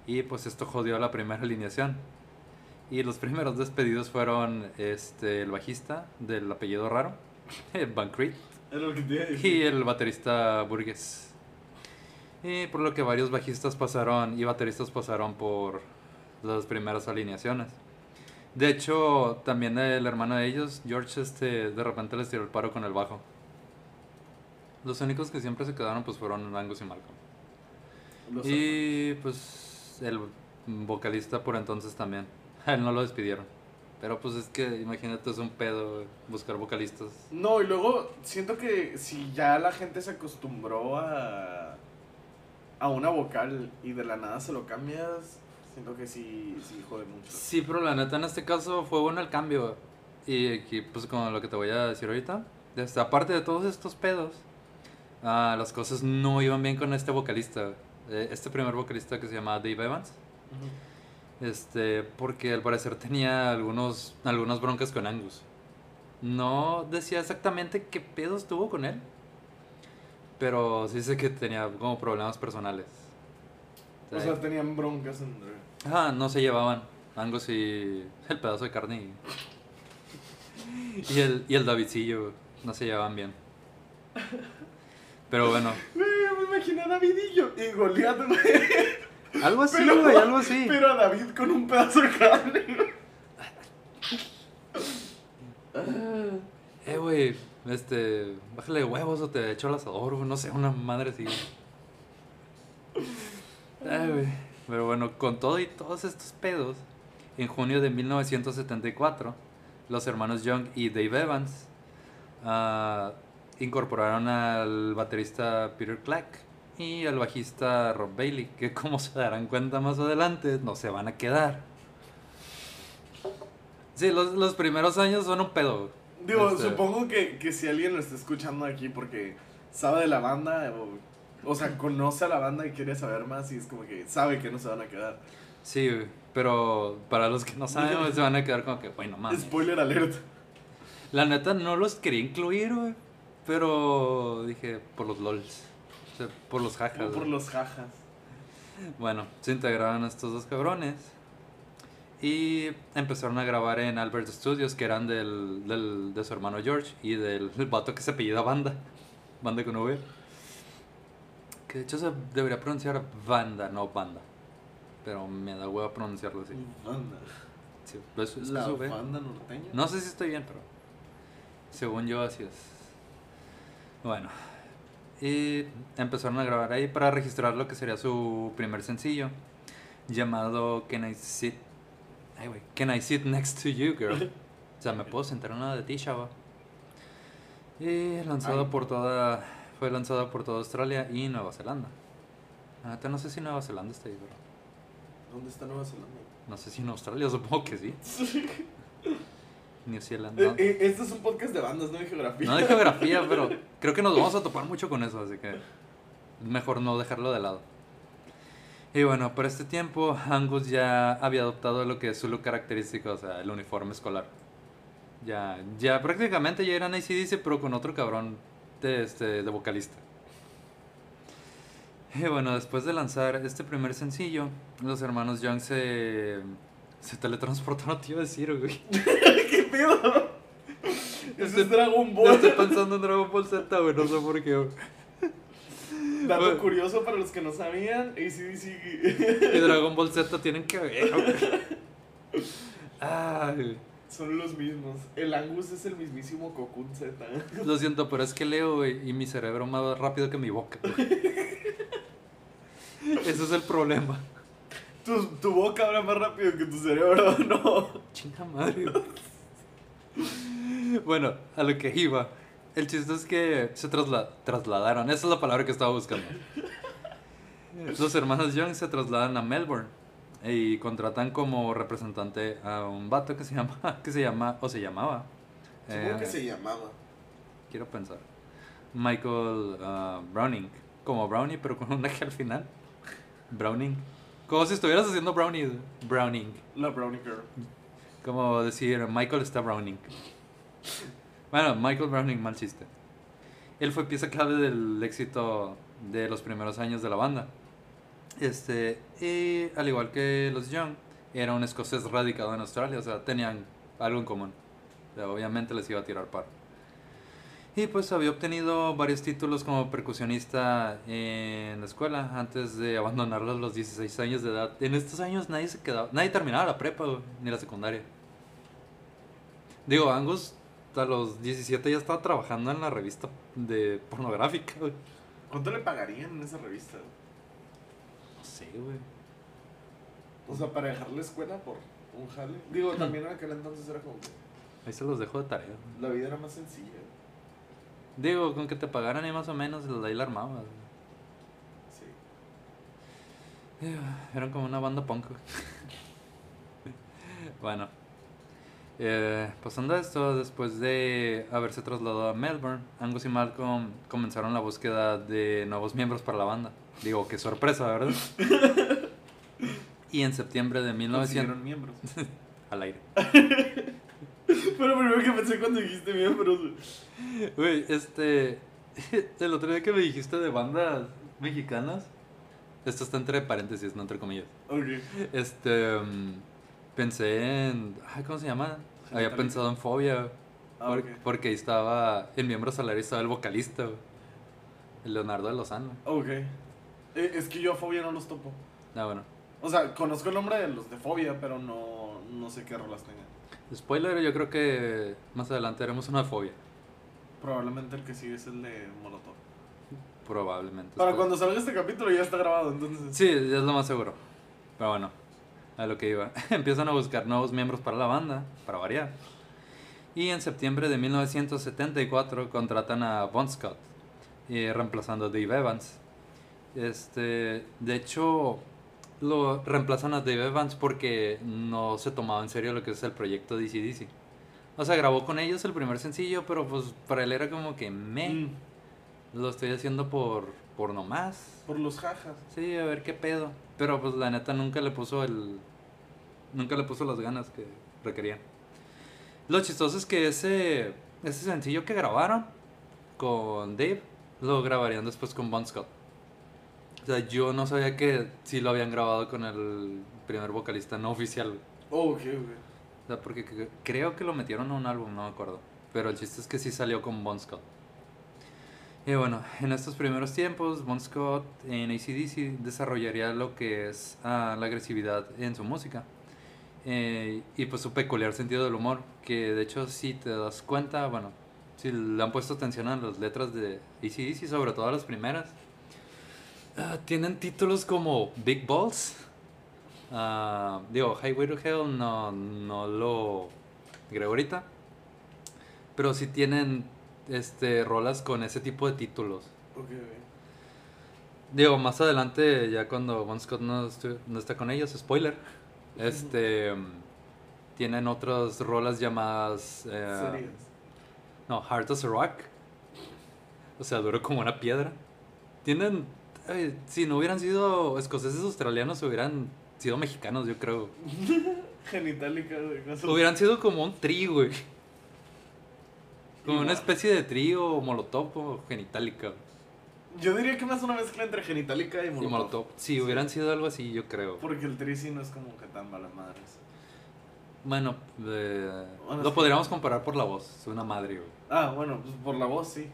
Speaker 1: Y pues esto jodió la primera alineación. Y los primeros despedidos fueron este, el bajista del apellido raro, Van Creed, y el baterista Burgess. Y por lo que varios bajistas pasaron y bateristas pasaron por las primeras alineaciones. De hecho, también el hermano de ellos, George, este, de repente les tiró el paro con el bajo. Los únicos que siempre se quedaron pues fueron Angus y Malcolm.
Speaker 2: Los
Speaker 1: Y pues el vocalista por entonces también. Él no lo despidieron. Pero pues es que imagínate, es un pedo buscar vocalistas.
Speaker 2: No, y luego siento que si ya la gente se acostumbró a, a una vocal y de la nada se lo cambias, siento que sí, sí jode mucho.
Speaker 1: Sí, pero la neta en este caso fue bueno el cambio. Y aquí, pues con lo que te voy a decir ahorita, este, aparte de todos estos pedos, ah, las cosas no iban bien con este vocalista. eh, Este primer vocalista que se llama Dave Evans. Este, porque al parecer tenía algunos, algunas broncas con Angus. No decía exactamente qué pedos tuvo con él. Pero sí sé que tenía como problemas personales.
Speaker 2: O sea, tenían broncas entre...
Speaker 1: Ah, no se llevaban. Angus y el pedazo de carne y, y el, y el Davidcillo no se llevaban bien. Pero bueno,
Speaker 2: Güey, me imagino a Davidillo y Goliat.
Speaker 1: Algo así,
Speaker 2: Pero-
Speaker 1: güey, algo así.
Speaker 2: Pero a David con un pedazo de carne.
Speaker 1: Eh, güey, este, bájale huevos o te echo al asador, güey, no sé, una madre así. Ay, güey. Pero bueno, con todo y todos estos pedos, en junio de 1974, los hermanos Young y Dave Evans ah, incorporaron al baterista Peter Clack y al bajista Rob Bailey, que como se darán cuenta más adelante, no se van a quedar. Sí, los, los primeros años son un pedo.
Speaker 2: Digo,
Speaker 1: Este,
Speaker 2: supongo que, que si alguien lo está escuchando aquí porque sabe de la banda o, o sea, conoce a la banda y quiere saber más y es como que sabe que no se van a quedar.
Speaker 1: Sí, pero para los que no saben, se van a quedar como que, bueno, mames.
Speaker 2: Spoiler alert.
Speaker 1: La neta no los quería incluir, güey. Pero dije, por los LOLs. O sea, por los jajas.
Speaker 2: Por
Speaker 1: güey.
Speaker 2: los jajas.
Speaker 1: Bueno, se integraron estos dos cabrones. Y empezaron a grabar en Albert Studios, que eran del, del- de su hermano George y del vato que se apellida Banda. Banda con V. Que de hecho se debería pronunciar Banda, no Banda. Pero me da hueva pronunciarlo así.
Speaker 2: Banda.
Speaker 1: Sí, pues, es
Speaker 2: La
Speaker 1: es V.
Speaker 2: banda norteña.
Speaker 1: No sé si estoy bien, pero según yo así es. Bueno, y empezaron a grabar ahí para registrar lo que sería su primer sencillo, llamado Can I Sit, ay, Can I Sit Next to You, Girl? O sea, me puedo sentar en una de ti, chava. Y lanzado
Speaker 2: Ay.
Speaker 1: por toda, fue lanzado por toda Australia y Nueva Zelanda. La neta, no sé si Nueva Zelanda está ahí, pero
Speaker 2: ¿Dónde está Nueva Zelanda?
Speaker 1: no sé si en Australia, supongo que sí. New Zealand.
Speaker 2: Eh,
Speaker 1: no.
Speaker 2: eh, este es un podcast de bandas, no de geografía.
Speaker 1: No de geografía, pero creo que nos vamos a topar mucho con eso, así que mejor no dejarlo de lado. Y bueno, por este tiempo Angus ya había adoptado lo que es su look característico, o sea, el uniforme escolar. Ya, ya prácticamente ya eran ACDC, pero con otro cabrón de, este, de vocalista. Y bueno, después de lanzar este primer sencillo, los hermanos Young se, se teletransportaron, te iba a decir, güey.
Speaker 2: ¿Qué pedo? Eso es Dragon Ball.
Speaker 1: Estoy pensando en Dragon Ball Z, güey, no sé por qué. güey.
Speaker 2: Dato
Speaker 1: Bueno.
Speaker 2: curioso para los que no sabían,
Speaker 1: Y
Speaker 2: ACDC
Speaker 1: Dragon Ball Z tienen que ver, güey. Ay,
Speaker 2: son los mismos. El Angus es el mismísimo Cocoon Z.
Speaker 1: lo siento, pero es que leo, güey, y mi cerebro más rápido que mi boca. Ese es el problema.
Speaker 2: Tu, tu boca habla más rápido que tu cerebro, no.
Speaker 1: Chinga madre. güey. Bueno, a lo que iba. El chiste es que se trasla- trasladaron. Esa es la palabra que estaba buscando. Los hermanos Young se trasladan a Melbourne y contratan como representante a un vato que se llama, que se llama, o se llamaba.
Speaker 2: Supongo
Speaker 1: eh,
Speaker 2: que se llamaba.
Speaker 1: Quiero pensar. Michael ah, Browning. Como Brownie, pero con una G al final. Browning. Como si estuvieras haciendo Brownie. Browning.
Speaker 2: La Brownie Girl.
Speaker 1: Como decir, Michael está Browning. Bueno, Michael Browning, mal chiste. Él fue pieza clave del éxito de los primeros años de la banda. Este, y al igual que los Young, era un escocés radicado en Australia, o sea, tenían algo en común. O sea, obviamente les iba a tirar par. Y pues había obtenido varios títulos como percusionista en la escuela antes de abandonarlo a los 16 años de edad. En estos años nadie se quedaba, nadie terminaba la prepa ni la secundaria. Digo, Angus a los 17 ya estaba trabajando en la revista de pornográfica, güey.
Speaker 2: ¿Cuánto le pagarían en esa revista?
Speaker 1: No sé, güey.
Speaker 2: O sea, para dejar la escuela por un jale. Digo, también en aquel entonces era como que
Speaker 1: Ahí se los dejo de tarea. güey.
Speaker 2: la vida era más sencilla.
Speaker 1: Digo, con que te pagaran ahí más o menos, ahí la armabas. güey.
Speaker 2: Sí.
Speaker 1: Eran como una banda punk. bueno. Eh, pasando a esto, después de haberse trasladado a Melbourne, Angus y Malcolm comenzaron la búsqueda de nuevos miembros para la banda. Digo, qué sorpresa, ¿verdad? y en septiembre de 1900...
Speaker 2: Consiguieron miembros.
Speaker 1: Al aire.
Speaker 2: Fue lo primero que pensé cuando dijiste miembros.
Speaker 1: Güey, este... El otro día que me dijiste de bandas mexicanas... Esto está entre paréntesis, no entre comillas.
Speaker 2: Ok.
Speaker 1: Este. mm, pensé en. ay, ¿Cómo se llama? Había pensado en Fobia.
Speaker 2: Ah,
Speaker 1: por-
Speaker 2: ok.
Speaker 1: Porque ahí estaba. El miembro salario estaba el vocalista, El Leonardo de Lozano.
Speaker 2: Ok. Eh, es que yo a Fobia no los topo.
Speaker 1: Ah, bueno.
Speaker 2: O sea, conozco el nombre de los de Fobia, pero no, no sé qué rolas tengan.
Speaker 1: Spoiler, yo creo que más adelante haremos una de Fobia.
Speaker 2: Probablemente el que sigue es el de Molotov.
Speaker 1: Probablemente.
Speaker 2: Para cuando salga este capítulo ya está grabado, entonces.
Speaker 1: Sí, es lo más seguro. Pero bueno, a lo que iba. Empiezan a buscar nuevos miembros para la banda, para variar. Y en septiembre de 1974 contratan a Bon Scott, eh, reemplazando a Dave Evans. Este, de hecho, lo reemplazan a Dave Evans porque no se tomaba en serio lo que es el proyecto DC DC. O sea, grabó con ellos el primer sencillo, pero pues para él era como que me
Speaker 2: Mm,
Speaker 1: lo estoy haciendo por, por nomás.
Speaker 2: por los jajas.
Speaker 1: Sí, a ver qué pedo. Pero pues la neta nunca le puso el. Nunca le puso las ganas que requerían. Lo chistoso es que ese, ese sencillo que grabaron con Dave lo grabarían después con Bon Scott. O sea, yo no sabía que sí lo habían grabado con el primer vocalista no oficial.
Speaker 2: Oh, ok, ok.
Speaker 1: O sea, porque cre- creo que lo metieron a un álbum, no me acuerdo. Pero el chiste es que sí salió con Bon Scott. Y bueno, en estos primeros tiempos, Bon Scott en ACDC desarrollaría lo que es ah, la agresividad en su música. Eh, y pues su peculiar sentido del humor, que de hecho si te das cuenta, bueno, si le han puesto atención a las letras de ACDC, sobre todo a las primeras, ah, tienen títulos como Big Balls. Ah, digo, Highway to Hell no, no lo creo ahorita. Pero sí tienen este, rolas con ese tipo de títulos.
Speaker 2: Ok, ok.
Speaker 1: Digo, más adelante, ya cuando Bon Scott no, no está con ellos, spoiler, este, tienen otras rolas llamadas... eh, no, Heart as a Rock. O sea, duro como una piedra. Tienen... si no hubieran sido escoceses australianos, hubieran sido mexicanos, yo creo.
Speaker 2: Genitalica, güey.
Speaker 1: Hubieran sido como un tri, güey. Como una especie de trío, molotov o genitalica.
Speaker 2: Yo diría que más una mezcla entre genitalica y
Speaker 1: Y
Speaker 2: molotov.
Speaker 1: molotov. Si hubieran sido algo así, yo creo.
Speaker 2: Porque el tri sí no es como que tan malas madres.
Speaker 1: Bueno, eh,
Speaker 2: Bueno,
Speaker 1: lo
Speaker 2: sí.
Speaker 1: podríamos comparar por la voz. Es una madre, güey.
Speaker 2: Ah, bueno, pues por la voz sí.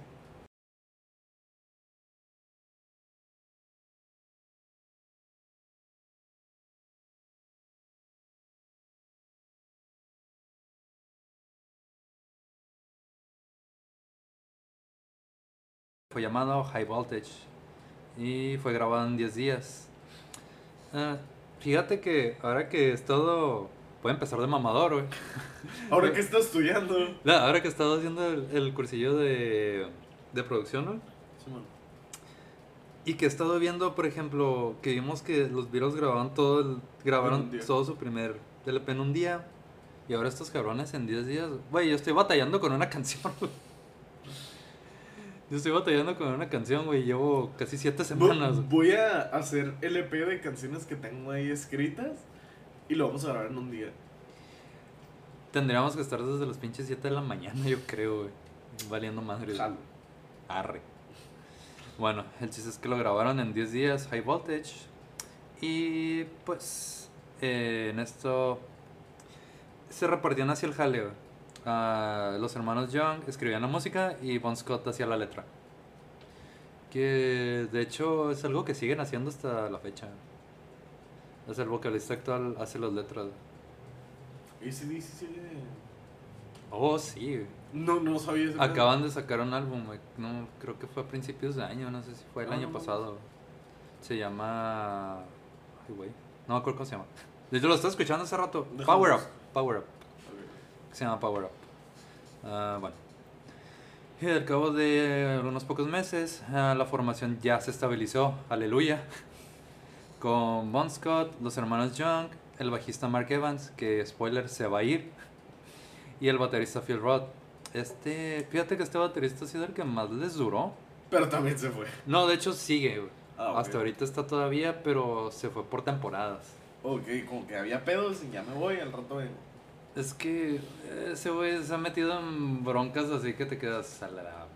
Speaker 1: Fue llamado High Voltage y fue grabado en 10 días. Ah, fíjate que ahora que es todo... Puede empezar de mamador, güey.
Speaker 2: Ahora que estás estudiando.
Speaker 1: No, ahora que estado haciendo el, el cursillo de, de producción, ¿no?
Speaker 2: Simón.
Speaker 1: Y que he estado viendo, por ejemplo, que vimos que los Beatles grabaron todo el, grabaron todo su primer LP en un día. Y ahora estos cabrones en 10 días. Güey, yo estoy batallando con una canción. Yo estoy batallando con una canción, güey. Llevo casi 7
Speaker 2: Vo-
Speaker 1: semanas.
Speaker 2: Voy a hacer LP de canciones que tengo ahí escritas y lo vamos a grabar en un día.
Speaker 1: Tendríamos que estar desde los pinches 7 de la mañana, yo creo, güey. Valiendo madre.
Speaker 2: Jalo.
Speaker 1: Arre. Bueno, el chiste es que lo grabaron en 10 días, High Voltage. Y pues eh, en esto se repartían hacia el jaleo. Ah, los hermanos Young escribían la música y Bon Scott hacía la letra. Que de hecho es algo que siguen haciendo hasta la fecha. Es el vocalista actual, hace las letras.
Speaker 2: ACDC sigue.
Speaker 1: Oh, sí.
Speaker 2: No, no sabía eso.
Speaker 1: Acaban de sacar un álbum, no, creo que fue a principios de año, no sé si fue el
Speaker 2: Ah,
Speaker 1: año
Speaker 2: no
Speaker 1: pasado. Se llama... Ay, güey, no me acuerdo cómo se llama. De hecho, lo estaba escuchando hace rato.
Speaker 2: Déjame
Speaker 1: Power Up. Power Up. Se llama Power Up. Ah, bueno. Y al cabo de unos pocos meses, ah, la formación ya se estabilizó. Aleluya. Con Bon Scott, los hermanos Young, el bajista Mark Evans, que spoiler se va a ir, y el baterista Phil Roth. Este, fíjate que este baterista ha sido el que más les duró.
Speaker 2: Pero también se fue.
Speaker 1: No, de hecho sigue.
Speaker 2: Ah.
Speaker 1: Hasta ahorita está todavía, pero se fue por temporadas.
Speaker 2: Ok, como que había pedos y ya me voy, al rato vengo.
Speaker 1: Es que ese güey se ha metido en broncas así que te quedas a la...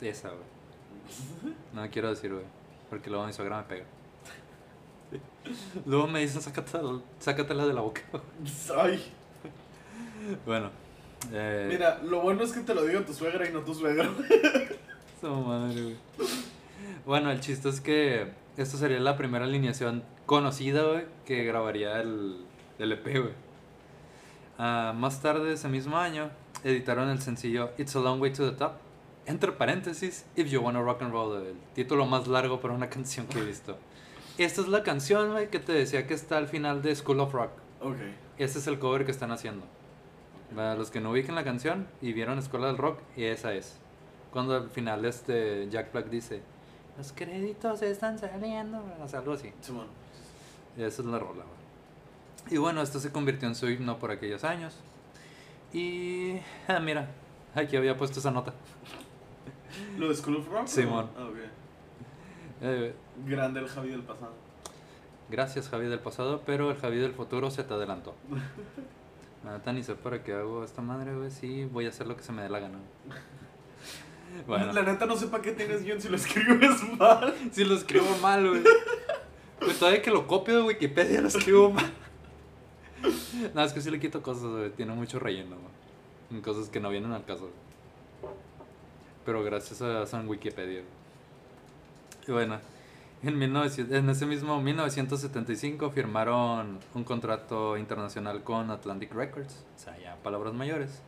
Speaker 1: Esa, güey. No quiero decir, güey. Porque luego mi suegra me pega. Luego me dicen, sácatela, sácatela de la boca.
Speaker 2: Ay,
Speaker 1: Bueno. Eh,
Speaker 2: mira, lo bueno es que te lo diga tu suegra y no tu suegro.
Speaker 1: Su madre, güey. Bueno, el chiste es que esta sería la primera alineación conocida, güey, que grabaría el, el EP, güey. Ah, más tarde, ese mismo año, editaron el sencillo It's a Long Way to the Top. Entre paréntesis, If You Wanna Rock and Roll, el título más largo para una canción que he visto. Esta es la canción, güey, que te decía que está al final de School of Rock.
Speaker 2: Ok.
Speaker 1: Este es el cover que están haciendo. Para los que no ubiquen la canción y vieron Escuela del Rock, y esa es. Cuando al final este Jack Black dice, los créditos están saliendo, o sea, algo así.
Speaker 2: Simón.
Speaker 1: Esa es la rola. güey. Y bueno, esto se convirtió en su himno por aquellos años. Y... Ah, mira, aquí había puesto esa nota.
Speaker 2: ¿Lo de School of Rock?
Speaker 1: Simón.
Speaker 2: Ah, ok.
Speaker 1: Eh,
Speaker 2: Grande el Javi del pasado.
Speaker 1: gracias Javi del pasado, pero el Javi del futuro se te adelantó. Nada, ni sé para qué hago esta madre, güey. Sí, voy a hacer lo que se me dé la gana. Bueno.
Speaker 2: La neta no sé para qué tienes guion si lo escribes mal.
Speaker 1: Si lo escribo mal, güey. Pues todavía que lo copio de Wikipedia lo escribo mal. No, es que sí le quito cosas, güey. Tiene mucho relleno, güey. Cosas que no vienen al caso. Pero gracias a San Wikipedia. Y bueno, en, 1900 en ese mismo 1975 firmaron un contrato internacional con Atlantic Records. O sea, ya palabras mayores.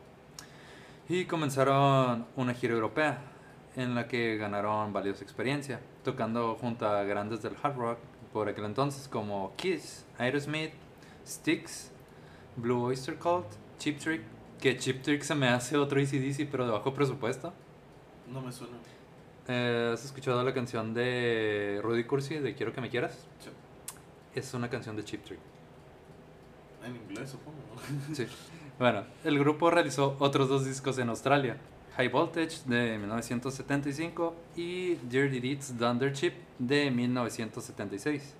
Speaker 1: Y comenzaron una gira europea en la que ganaron valiosa experiencia, tocando junto a grandes del hard rock por aquel entonces como Kiss, Aerosmith, Styx, Blue Oyster Cult, Cheap Trick, que Cheap Trick se me hace otro ACDC pero de bajo presupuesto.
Speaker 2: No me suena.
Speaker 1: Eh, ¿Has escuchado la canción de Rudy Cursi de Quiero que me quieras?
Speaker 2: Sí.
Speaker 1: Es una canción de Cheap Trick.
Speaker 2: En inglés, supongo.
Speaker 1: Sí. Bueno, el grupo realizó otros dos discos en Australia. High Voltage de 1975 y Dirty Deeds Thunder Chip de 1976.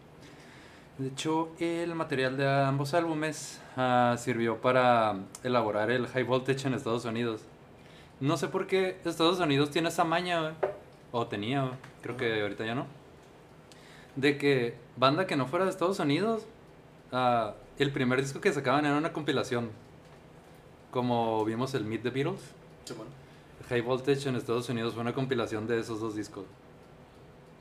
Speaker 1: De hecho, el material de ambos álbumes ah, sirvió para elaborar el High Voltage en Estados Unidos. No sé por qué Estados Unidos tiene esa maña. O tenía. Creo que ahorita ya no. De que banda que no fuera de Estados Unidos, ah, el primer disco que sacaban era una compilación. Como vimos el Meet the Beatles. High Voltage en Estados Unidos fue una compilación de esos dos discos.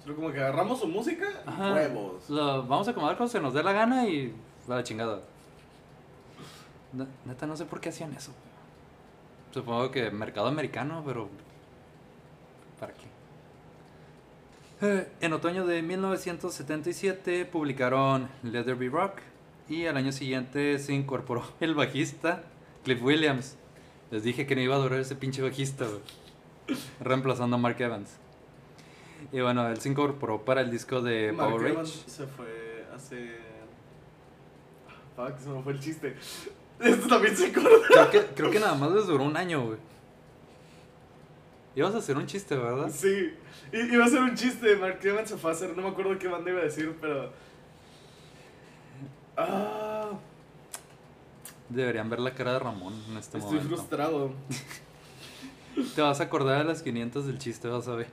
Speaker 2: Solo como que agarramos su música,
Speaker 1: Ajá.
Speaker 2: huevos.
Speaker 1: Lo vamos a acomodar cuando se nos dé la gana y a la chingada. Ne- Neta, no sé por qué hacían eso. Supongo que mercado americano, pero. ¿Para qué? Eh, En otoño de 1977 publicaron Let There Be Rock y al año siguiente se incorporó el bajista Cliff Williams. Les dije que no iba a durar ese pinche bajista. Reemplazando a Mark Evans. Y bueno, él se incorporó para el disco de
Speaker 2: Mark
Speaker 1: Power
Speaker 2: se fue hace. Ah, Fuck, se me fue el chiste. Esto también se acuerda.
Speaker 1: Creo que, creo que nada más les duró un año, güey. Ibas a hacer un chiste, ¿verdad?
Speaker 2: Sí. I- iba a ser un chiste. Mark Evans se fue a hacer. No me acuerdo qué banda iba a decir, pero. Ah.
Speaker 1: Deberían ver la cara de Ramón en este
Speaker 2: Estoy
Speaker 1: momento.
Speaker 2: frustrado.
Speaker 1: Te vas a acordar de las 500 del chiste, vas a ver.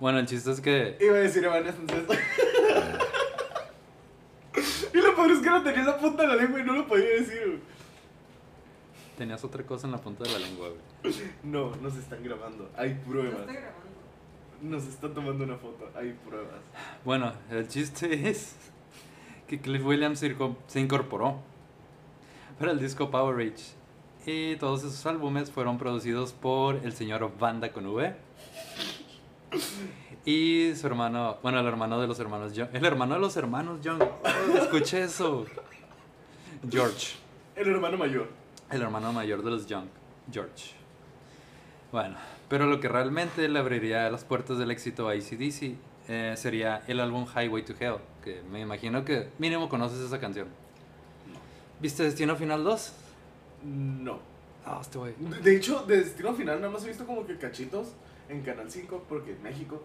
Speaker 1: Bueno, el chiste es que
Speaker 2: Iba a decir Evanescence. y lo peor es que lo tenía en la punta de la lengua y no lo podía decir. güey.
Speaker 1: tenías otra cosa en la punta de la lengua, güey.
Speaker 2: No, nos están grabando. Hay
Speaker 3: No
Speaker 2: pruebas.
Speaker 3: estoy grabando.
Speaker 2: Nos están tomando una foto. Hay pruebas.
Speaker 1: Bueno, el chiste es que Cliff Williams se incorporó para el disco Power Rage. Y todos esos álbumes fueron producidos por el señor Banda con V. Y su hermano, bueno, el hermano de los hermanos Young. El hermano de los hermanos Young. Oh, escuché eso. George.
Speaker 2: El hermano mayor.
Speaker 1: El hermano mayor de los Young, George. Bueno, pero lo que realmente le abriría las puertas del éxito a ACDC eh, sería el álbum Highway to Hell, que me imagino que mínimo conoces esa canción. ¿Viste Destino Final 2?
Speaker 2: No.
Speaker 1: Ah, este güey.
Speaker 2: De hecho, de Destino Final nada más he visto como que cachitos en Canal 5, porque en México.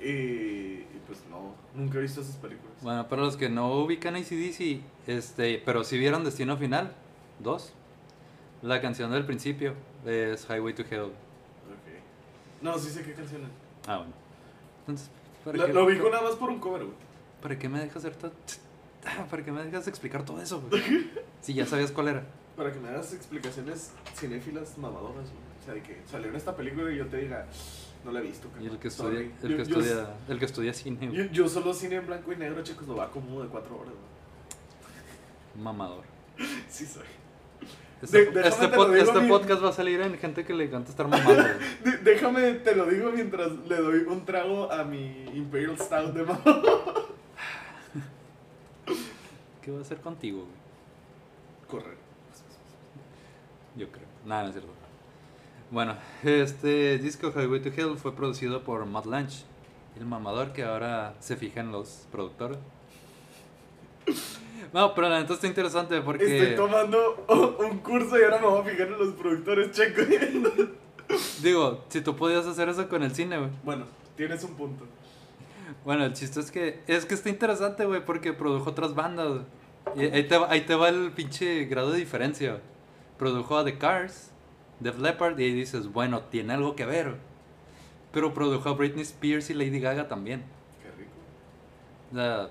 Speaker 2: Y, y pues no, nunca he visto esas películas.
Speaker 1: Bueno, para los que no ubican ACDC, este, pero si vieron Destino Final 2, la canción del principio es Highway to Hell.
Speaker 2: Ok. No, sí sé qué canción es.
Speaker 1: Ah, bueno. Entonces, ¿para
Speaker 2: Lo,
Speaker 1: qué-
Speaker 2: lo ubico nada más por un cover, güey.
Speaker 1: ¿Para qué me dejas hacer todo? ¿Para qué me dejas explicar todo eso, güey? Si ya sabías cuál era.
Speaker 2: Para que me hagas explicaciones cinéfilas mamadoras, güey. O sea, de que salió en esta película y yo te diga, no la he visto.
Speaker 1: Y el que
Speaker 2: sorry".
Speaker 1: estudia, el que
Speaker 2: yo-
Speaker 1: estudia, el que estudia cine,
Speaker 2: Yo, yo solo cine en blanco y negro, checoslovaco, como de cuatro horas, güey.
Speaker 1: mamador.
Speaker 2: Sí soy.
Speaker 1: Este,
Speaker 2: De-
Speaker 1: este pod- este podcast va a salir en gente que le encanta estar mamando.
Speaker 2: De- déjame, te lo digo mientras le doy un trago a mi Imperial Stout de mamá.
Speaker 1: ¿Qué va a hacer contigo, güey?
Speaker 2: Correr.
Speaker 1: Yo creo. Nada, no es cierto. Bueno, este disco Highway to Hell fue producido por Matt Lange, el mamador que ahora se fija en los productores. No, pero la neta está interesante porque...
Speaker 2: Estoy tomando un curso y ahora me voy a fijar en los productores checos.
Speaker 1: Digo, si tú podías hacer eso con el cine, güey.
Speaker 2: bueno, tienes un punto.
Speaker 1: Bueno, el chiste es que es que está interesante, güey, porque produjo otras bandas. Y ahí te, va- ahí te va el pinche grado de diferencia. güey. Produjo a The Cars, Def Leppard, y ahí dices, bueno, tiene algo que ver. Pero produjo a Britney Spears y Lady Gaga también.
Speaker 2: Qué rico.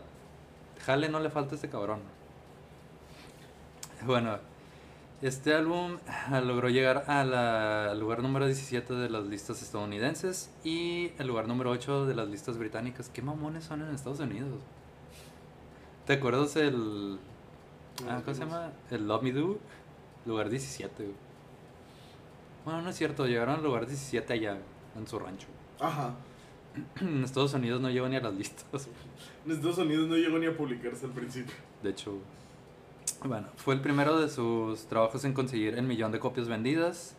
Speaker 1: Jale no le falta a este cabrón. Bueno, este álbum ah, logró llegar al lugar número 17 de las listas estadounidenses y el lugar número 8 de las listas británicas. ¿Qué mamones son en Estados Unidos? ¿Te acuerdas el... ah, ¿Cómo se llama? El Love Me Do. Lugar 17. Bueno, no es cierto, llegaron al lugar 17 allá, en su rancho.
Speaker 2: Ajá.
Speaker 1: En Estados Unidos no llegan ni a las listas.
Speaker 2: En Estados Unidos no llegó ni a publicarse al principio.
Speaker 1: De hecho, bueno, fue el primero de sus trabajos en conseguir el millón de copias vendidas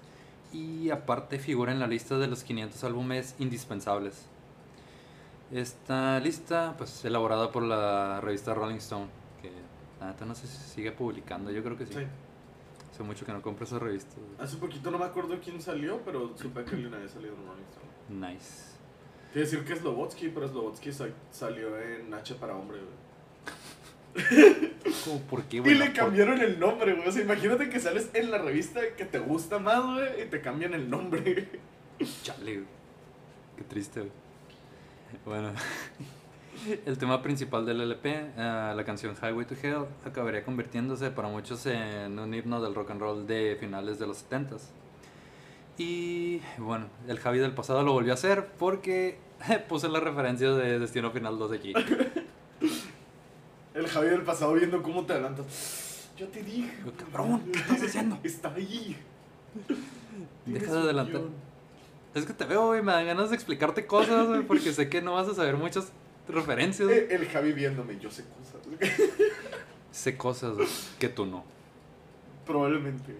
Speaker 1: y aparte figura en la lista de los 500 álbumes indispensables. Esta lista, pues, elaborada por la revista Rolling Stone, que la neta no sé si sigue publicando, yo creo que sí.
Speaker 2: Sí.
Speaker 1: Hace mucho que no compro esa revista.
Speaker 2: Hace poquito no me acuerdo quién salió, pero supe que una vez salió en Rolling Stone.
Speaker 1: Nice.
Speaker 2: Quiero decir que es Slobotsky, pero Slobotsky sa- salió en H para hombre, güey.
Speaker 1: Como, ¿por qué,
Speaker 2: Y
Speaker 1: güey?
Speaker 2: le
Speaker 1: No, por-
Speaker 2: cambiaron el nombre, güey. O sea, imagínate que sales en la revista que te gusta más, güey, y te cambian el nombre.
Speaker 1: Chale, güey. Qué triste, güey. Bueno, el tema principal del LP, eh, la canción Highway to Hell, acabaría convirtiéndose para muchos en un himno del rock and roll de finales de los 70s. Y bueno, el Javi del pasado lo volvió a hacer porque puse la referencia de Destino Final 2 aquí.
Speaker 2: El Javier del pasado viendo cómo te adelantas. Yo te dije.
Speaker 1: Cabrón, ¿qué estás haciendo?
Speaker 2: Está ahí.
Speaker 1: Deja de adelantar. Es que te veo, güey, me dan ganas de explicarte cosas, porque sé que no vas a saber muchas referencias.
Speaker 2: Eh, El Javi viéndome, yo sé cosas.
Speaker 1: Sé cosas que tú no.
Speaker 2: Probablemente.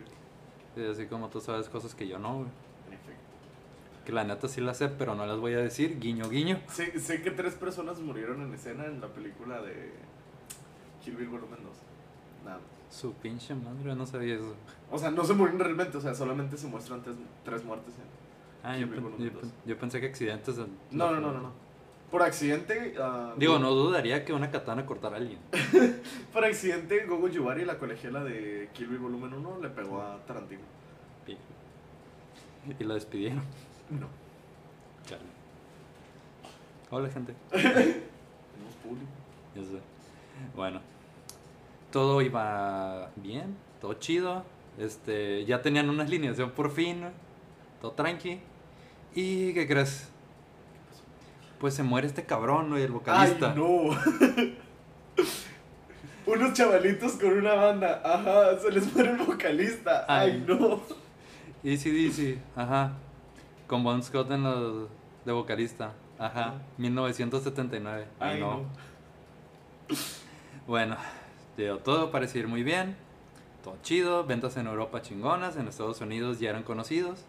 Speaker 1: Así como tú sabes cosas que yo no, güey.
Speaker 2: En.
Speaker 1: Que la neta sí las sé, pero no las voy a decir. Guiño, guiño.
Speaker 2: Sé, sé que tres personas murieron en escena en la película de Kill Bill 2. Nada.
Speaker 1: Su pinche madre, no sabía eso.
Speaker 2: O sea, no se murieron realmente, o sea, solamente se muestran tres, tres muertes. En...
Speaker 1: Ah, yo, pen- yo, pensé que accidentes. de-
Speaker 2: No, no, no, no, no. Por accidente. ah,
Speaker 1: Digo,
Speaker 2: Go-
Speaker 1: no dudaría que una katana cortara a alguien.
Speaker 2: Por accidente, Gogo Yubari, la colegiala de Kill Bill Volumen 1, le pegó a Tarantino.
Speaker 1: Y, y la despidieron.
Speaker 2: No.
Speaker 1: Chale. Hola, gente.
Speaker 2: Tenemos público.
Speaker 1: Ya sé. Bueno, todo iba bien, todo chido. Este, ya tenían una alineación por fin, todo tranqui. ¿Y qué crees? Pues se muere este cabrón, güey, el vocalista.
Speaker 2: ¡Ay, no! Unos chavalitos con una banda. Ajá, se les muere el vocalista. ¡Ay,
Speaker 1: Ay.
Speaker 2: no!
Speaker 1: Easy Dizzy, ajá. Con Bon Scott en los de vocalista, ajá.
Speaker 2: Ajá.
Speaker 1: 1979. Ay,
Speaker 2: ¡Ay,
Speaker 1: no.
Speaker 2: no!
Speaker 1: Bueno, digo, todo parecía ir muy bien, todo chido, ventas en Europa chingonas, en Estados Unidos ya eran conocidos.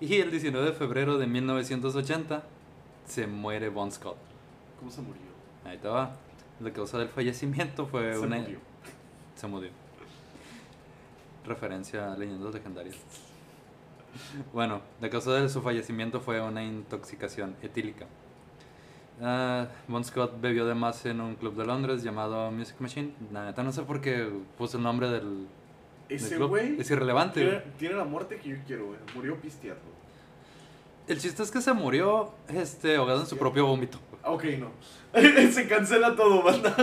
Speaker 1: Y el 19 de febrero de 1980 se muere Bon Scott.
Speaker 2: ¿Cómo se murió?
Speaker 1: Ahí va. La causa del fallecimiento fue
Speaker 2: se
Speaker 1: una...
Speaker 2: murió.
Speaker 1: Se murió. Referencia a leyendas legendarias. Bueno, la causa de su fallecimiento fue una intoxicación etílica. Ah, bon Scott bebió de más en un club de Londres llamado Music Machine. La neta no sé por qué puso el nombre del,
Speaker 2: Ese güey
Speaker 1: Es irrelevante.
Speaker 2: tiene la muerte que yo quiero, güey. Murió pisteando.
Speaker 1: El chiste es que se murió este, ahogado en su propio vómito.
Speaker 2: Ok, no. se cancela todo, banda.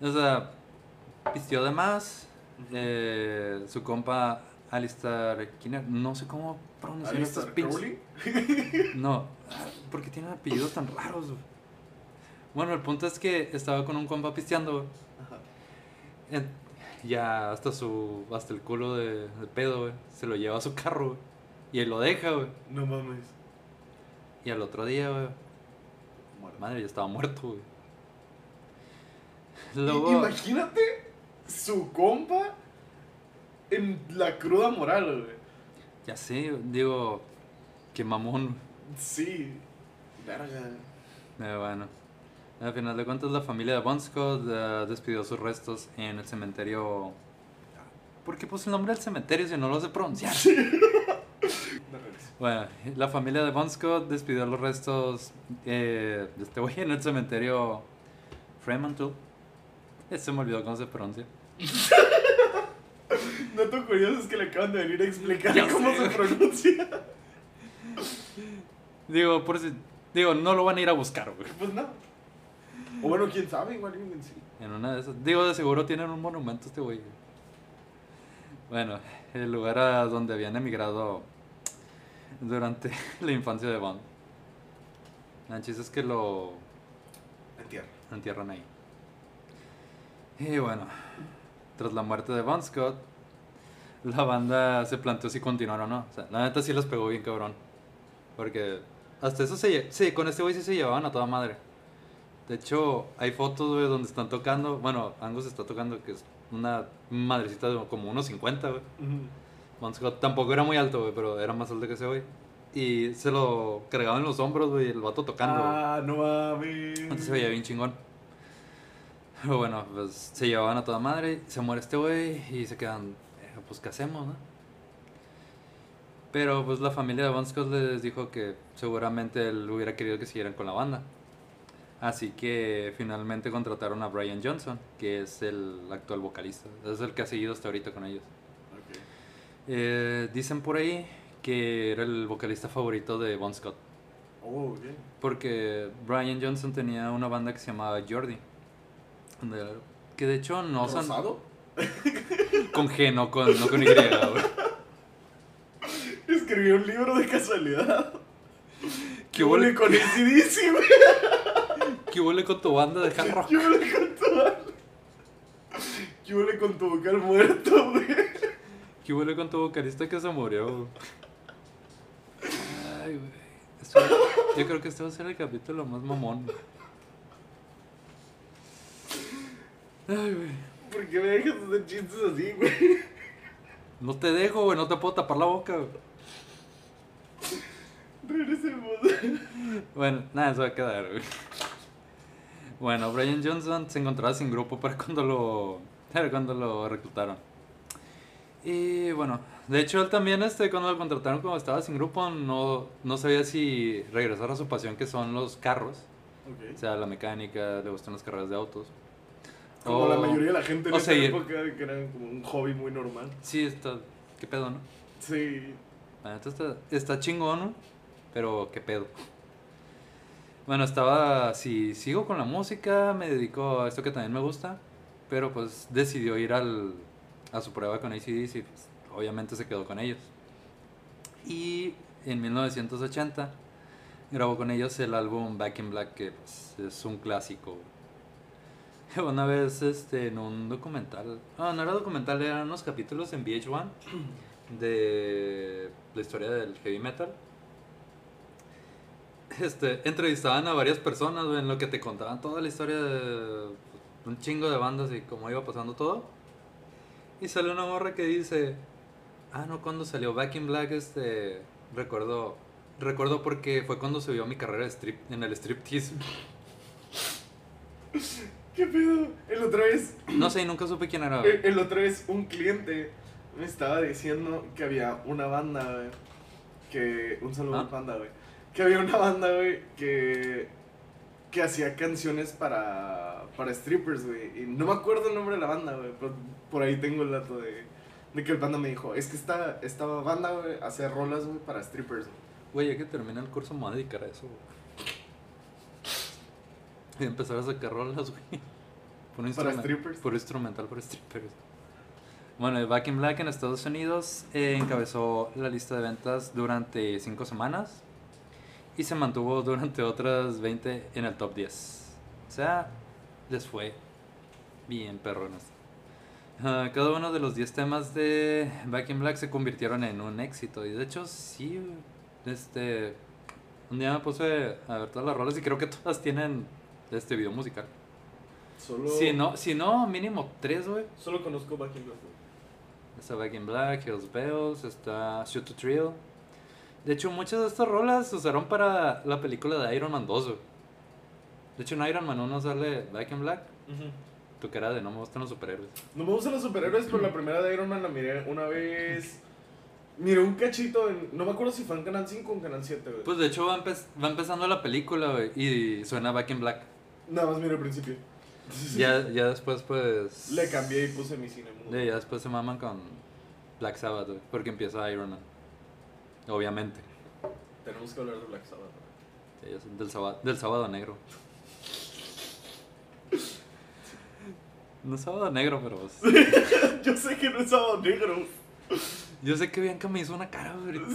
Speaker 1: O sea, pisteó de más. eh, su compa Alistair Kinner, no sé cómo pronunciar estos.
Speaker 2: Crowley.
Speaker 1: No, porque tienen apellidos tan raros. Bueno, el punto es que estaba con un compa pisteando.
Speaker 2: Ajá.
Speaker 1: Ya hasta su. hasta el culo de, de pedo, güey. Se lo lleva a su carro, güey. Y él lo deja, güey.
Speaker 2: No mames.
Speaker 1: Y al otro día, güey.
Speaker 2: Muerto.
Speaker 1: Madre, ya estaba muerto, güey. Luego.
Speaker 2: Imagínate su compa en la cruda moral, güey.
Speaker 1: Ya sé, digo. Qué mamón.
Speaker 2: Sí. Verga.
Speaker 1: Eh, bueno. Al final de cuentas, la familia de Bon Scott eh, despidió sus restos en el cementerio. ¿Por qué puse el nombre del cementerio si no lo sé pronunciar?
Speaker 2: Regreso.
Speaker 1: Bueno, la familia de Bon Scott despidió los restos eh, de este güey en el cementerio Fremantle. Se me olvidó cómo se pronuncia.
Speaker 2: Dato curioso es que le acaban de venir a explicar
Speaker 1: Ya
Speaker 2: cómo
Speaker 1: sé,
Speaker 2: se pronuncia.
Speaker 1: Digo, por si. Digo, no lo van a ir a buscar, güey.
Speaker 2: Pues no. O bueno, quién sabe, igual alguien sí.
Speaker 1: En una de esas. Digo, de seguro tienen un monumento este güey. Bueno, el lugar a donde habían emigrado durante la infancia de Bond. El chiste es que lo
Speaker 2: Entierro.
Speaker 1: entierran ahí. Y bueno, tras la muerte de Bon Scott, la banda se planteó si continuar o no. O sea, la neta sí les pegó bien cabrón. Porque hasta eso se Sí, con este güey sí se llevaban a toda madre. De hecho, hay fotos, güey, donde están tocando. Bueno, Angus está tocando, que es una madrecita de como unos 50, güey. Tampoco era muy alto, güey, pero era más alto que ese güey. Y se lo cargaban en los hombros, güey, el vato tocando.
Speaker 2: Ah, no mames.
Speaker 1: Antes se veía bien chingón. Pero bueno, pues se llevaban a toda madre, se muere este güey y se quedan, eh, pues ¿qué hacemos, no? Pero pues la familia de Bon Scott les dijo que seguramente él hubiera querido que siguieran con la banda. Así que finalmente contrataron a Brian Johnson, que es el actual vocalista. Es el que ha seguido hasta ahorita con ellos. Eh, dicen por ahí que era el vocalista favorito de Bon Scott.
Speaker 2: Oh, ok.
Speaker 1: Porque Brian Johnson tenía una banda que se llamaba Jordi. Que de hecho no son. Con G, no con, no con Y.
Speaker 2: Escribió un libro de casualidad.
Speaker 1: ¿Qué huele,
Speaker 2: con güey?
Speaker 1: ¿Qué huele con tu banda de hard rock?
Speaker 2: ¿Qué huele con tu... ¿Qué huele con tu vocal muerto, güey?
Speaker 1: ¿Qué huele con tu vocalista que se murió? güey? Ay, güey. Esto- yo creo que este va a ser el capítulo más mamón. Ay, güey.
Speaker 2: ¿Por qué me dejas hacer chistes así, güey?
Speaker 1: No te dejo, güey. No te puedo tapar la boca, güey.
Speaker 2: Regresemos.
Speaker 1: Bueno, nada, se va a quedar, güey. Bueno, Brian Johnson se encontraba sin grupo para cuando lo, para cuando lo reclutaron. Y bueno, de hecho él también, este, cuando lo contrataron cuando estaba sin grupo, no, no sabía si regresar a su pasión que son los carros. O
Speaker 2: Ok.
Speaker 1: sea, la mecánica, le gustan las carreras de autos.
Speaker 2: Como
Speaker 1: O-
Speaker 2: la mayoría de la gente en
Speaker 1: o
Speaker 2: esa
Speaker 1: seguir-
Speaker 2: época, que era como un hobby muy normal.
Speaker 1: Sí, está... ¿Qué pedo, no?
Speaker 2: Sí.
Speaker 1: Está chingón, ¿no? Pero qué pedo. Bueno, estaba, si sigo con la música, me dedico a esto que también me gusta, pero pues decidió ir al, a su prueba con ACDC y pues, obviamente se quedó con ellos. Y en 1980 grabó con ellos el álbum Back in Black, que pues, es un clásico. Una vez este, en un documental, no, no era documental, eran unos capítulos en VH1 de la historia del heavy metal. Este, entrevistaban a varias personas, güey, en lo que te contaban toda la historia de un chingo de bandas y cómo iba pasando todo. Y sale una morra que dice, ah, no, cuando salió Back in Black, este, recuerdo, recuerdo porque fue cuando se vio mi carrera de strip, en el striptease.
Speaker 2: ¿Qué pedo? El otra vez,
Speaker 1: No sé, nunca supe quién era.
Speaker 2: el, el otra vez un cliente me estaba diciendo que había una banda, güey. Que. Un saludo
Speaker 1: ¿Ah?
Speaker 2: al panda, güey. Que había una banda, güey, que. Que hacía canciones para. Para strippers, güey. Y no me acuerdo el nombre de la banda, güey. Pero por ahí tengo el dato de. De que el panda me dijo: Es que esta, esta banda, güey, hace rolas, güey, para strippers. güey".
Speaker 1: Güey, ya que termine el curso me voy a dedicar a eso, güey. Y empezar a sacar rolas, güey. Puro
Speaker 2: Para strippers.
Speaker 1: Puro instrumental para strippers. Bueno, Back in Black en Estados Unidos eh, encabezó la lista de ventas durante 5 semanas y se mantuvo durante otras 20 en el top 10. O sea, les fue bien perrones. Ah, cada uno de los 10 temas de Back in Black se convirtieron en un éxito. Y de hecho, sí, este. Un día me puse a ver todas las rolas y creo que todas tienen este video musical.
Speaker 2: Solo.
Speaker 1: Si no, si no mínimo 3, güey.
Speaker 2: Solo conozco Back in Black. güey.
Speaker 1: Está Back in Black, Hills Bells, está Shoot to Thrill. De hecho, muchas de estas rolas se usaron para la película de Iron Man 2, güey. De hecho, en Iron Man 1 sale Back in Black. Tu cara de no me gustan los superhéroes.
Speaker 2: No me gustan los superhéroes, pero la primera de Iron Man la miré una vez. Miré un cachito en. No me acuerdo si fue en Canal 5 o en Canal 7, güey.
Speaker 1: Pues de hecho va, empe- va empezando la película, güey, y suena Back in Black.
Speaker 2: Nada más miré al principio.
Speaker 1: Ya, ya después, pues...
Speaker 2: Le cambié y puse mi cine.
Speaker 1: Ya, ya después se maman con Black Sabbath, güey, porque empieza Iron Man. Obviamente.
Speaker 2: Tenemos que hablar de Black Sabbath.
Speaker 1: Sí, Del, sábado, del sábado negro. No es sábado negro, pero...
Speaker 2: Yo sé que no es sábado negro.
Speaker 1: Yo sé que Bianca me hizo una cara ahorita.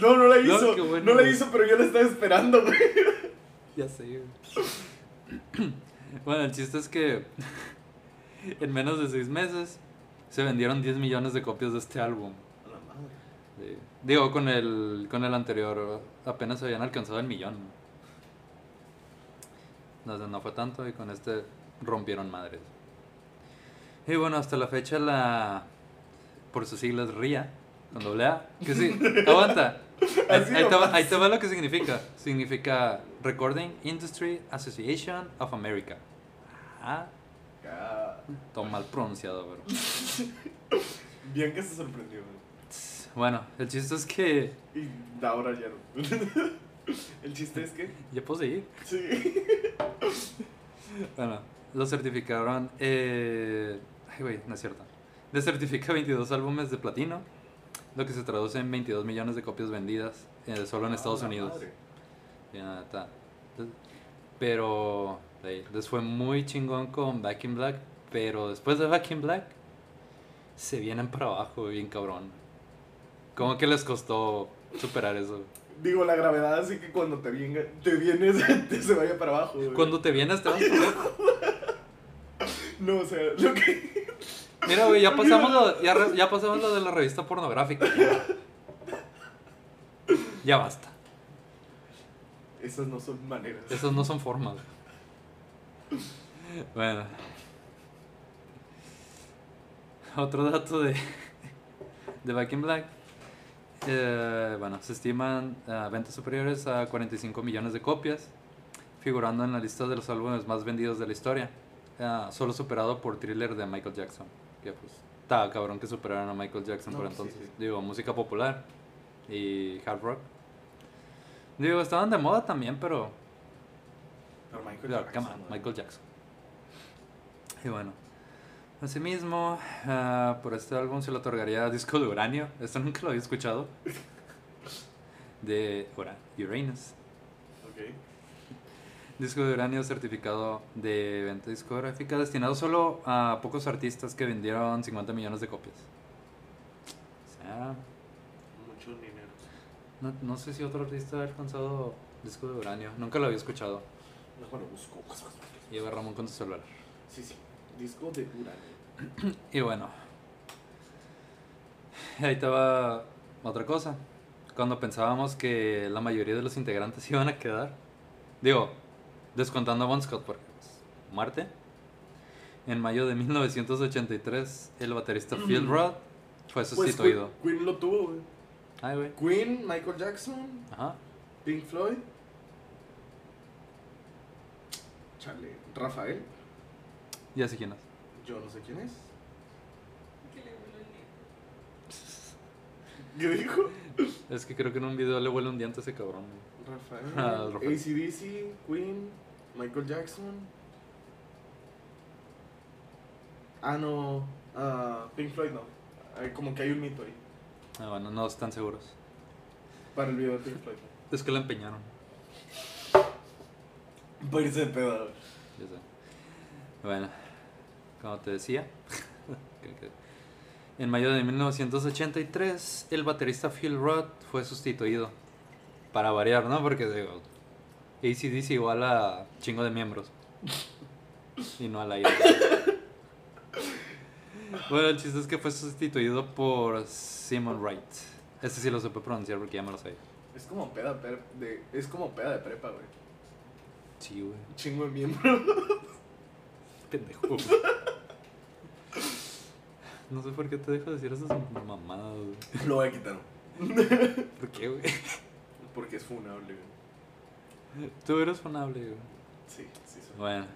Speaker 2: No, no la
Speaker 1: No,
Speaker 2: hizo.
Speaker 1: qué bueno,
Speaker 2: no la
Speaker 1: güey.
Speaker 2: hizo, pero yo la estaba esperando, güey.
Speaker 1: Ya sé, güey. Bueno, el chiste es que en menos de seis meses se vendieron 10 millones de copias de este álbum.
Speaker 2: A la madre.
Speaker 1: Sí. Digo, con el, con el anterior apenas habían alcanzado el millón. No, no fue tanto y con este rompieron madres. Y bueno, hasta la fecha la... Por sus siglas RIA, con doble A. Que sí, aguanta. Ahí, ahí te va, ahí te va lo que significa. Significa Recording Industry Association of America. Ah,
Speaker 2: Ah,
Speaker 1: todo mal pronunciado, bro.
Speaker 2: Bien que se sorprendió.
Speaker 1: Bueno, el chiste es que...
Speaker 2: Y ahora ya no. El chiste es que.
Speaker 1: Ya puedo seguir.
Speaker 2: Sí.
Speaker 1: bueno, lo certificaron. Eh... Ay, güey, no es cierto. Le certifica 22 álbumes de platino, lo que se traduce en 22 millones de copias vendidas eh, solo en
Speaker 2: Ah,
Speaker 1: Estados Unidos.
Speaker 2: madre.
Speaker 1: Ya está. Pero les fue muy chingón con Back in Black. Pero después de Back in Black, se vienen para abajo, bien cabrón. ¿Cómo que les costó superar eso?
Speaker 2: Digo, la gravedad hace que cuando te, venga, te vienes, te se vaya para abajo. güey.
Speaker 1: Cuando te vienes, te vas para abajo.
Speaker 2: No, o sea, lo que.
Speaker 1: Mira, güey, ya pasamos lo, ya, re- ya pasamos lo de la revista pornográfica. Ya basta.
Speaker 2: Esas no son maneras.
Speaker 1: Esas no son formas. Bueno. Otro dato de, de Back in Black. Eh, bueno, se estiman eh, ventas superiores a 45 millones de copias, figurando en la lista de los álbumes más vendidos de la historia. eh, solo superado por Thriller de Michael Jackson. Que pues, estaba cabrón que superaran a Michael Jackson
Speaker 2: No,
Speaker 1: por
Speaker 2: sí,
Speaker 1: entonces.
Speaker 2: sí.
Speaker 1: Digo, música popular y hard rock. Digo, estaban de moda también, pero
Speaker 2: Pero Michael Jackson.
Speaker 1: Michael Jackson. Y bueno, asimismo, ah, por este álbum se le otorgaría disco de uranio. Esto nunca lo había escuchado. De Ura- Uranus.
Speaker 2: Ok.
Speaker 1: Disco de uranio certificado de venta discográfica destinado solo a pocos artistas que vendieron 50 millones de copias. O sea,
Speaker 2: Mucho dinero.
Speaker 1: no, no sé si otro artista ha alcanzado disco de uranio. Nunca lo había escuchado.
Speaker 2: Mejor lo busco.
Speaker 1: Lleva Ramón con su celular.
Speaker 2: Sí, sí. Disco de uranio.
Speaker 1: Y bueno, ahí estaba otra cosa. Cuando pensábamos que la mayoría de los integrantes iban a quedar, digo, descontando a Bon Scott porque pues, muerte. En mayo de 1983, el baterista Phil Roth fue
Speaker 2: Pues
Speaker 1: sustituido.
Speaker 2: Queen, Queen lo tuvo, güey.
Speaker 1: Ay, güey.
Speaker 2: Queen, Michael Jackson,
Speaker 1: Ajá.
Speaker 2: Pink Floyd. Chale. Rafael.
Speaker 1: Ya sé quién es.
Speaker 2: Yo no sé quién es.
Speaker 3: Que le vuelvo el
Speaker 2: ¿Qué dijo?
Speaker 1: Es que creo que en un video le huele un diente a ese cabrón.
Speaker 2: Rafael.
Speaker 1: Ah, Rafael.
Speaker 2: ACDC, Queen, Michael Jackson. Ah, no. ah, Pink Floyd no. Como que hay un mito ahí.
Speaker 1: Ah, bueno, no están seguros.
Speaker 2: Para el video de Pink Floyd.
Speaker 1: Es que la empeñaron.
Speaker 2: Para irse de pedo.
Speaker 1: Ya sé. Bueno, como te decía, en mayo de 1983 el baterista Phil Roth fue sustituido. Para variar, ¿no? Porque digo, ACDC igual a chingo de miembros. Y no al aire. Bueno, el chiste es que fue sustituido por Simon Wright. Este sí lo supe pronunciar porque ya me lo sé.
Speaker 2: Es como peda de, es como peda de prepa, güey.
Speaker 1: Sí, güey.
Speaker 2: Chingo de miembro.
Speaker 1: Pendejo. güey. No sé por qué te dejo decir esas mamadas, güey.
Speaker 2: Lo voy a quitar.
Speaker 1: ¿Por qué, güey?
Speaker 2: Porque es funable, güey.
Speaker 1: Tú eres funable, güey.
Speaker 2: Sí, sí, sí.
Speaker 1: Bueno,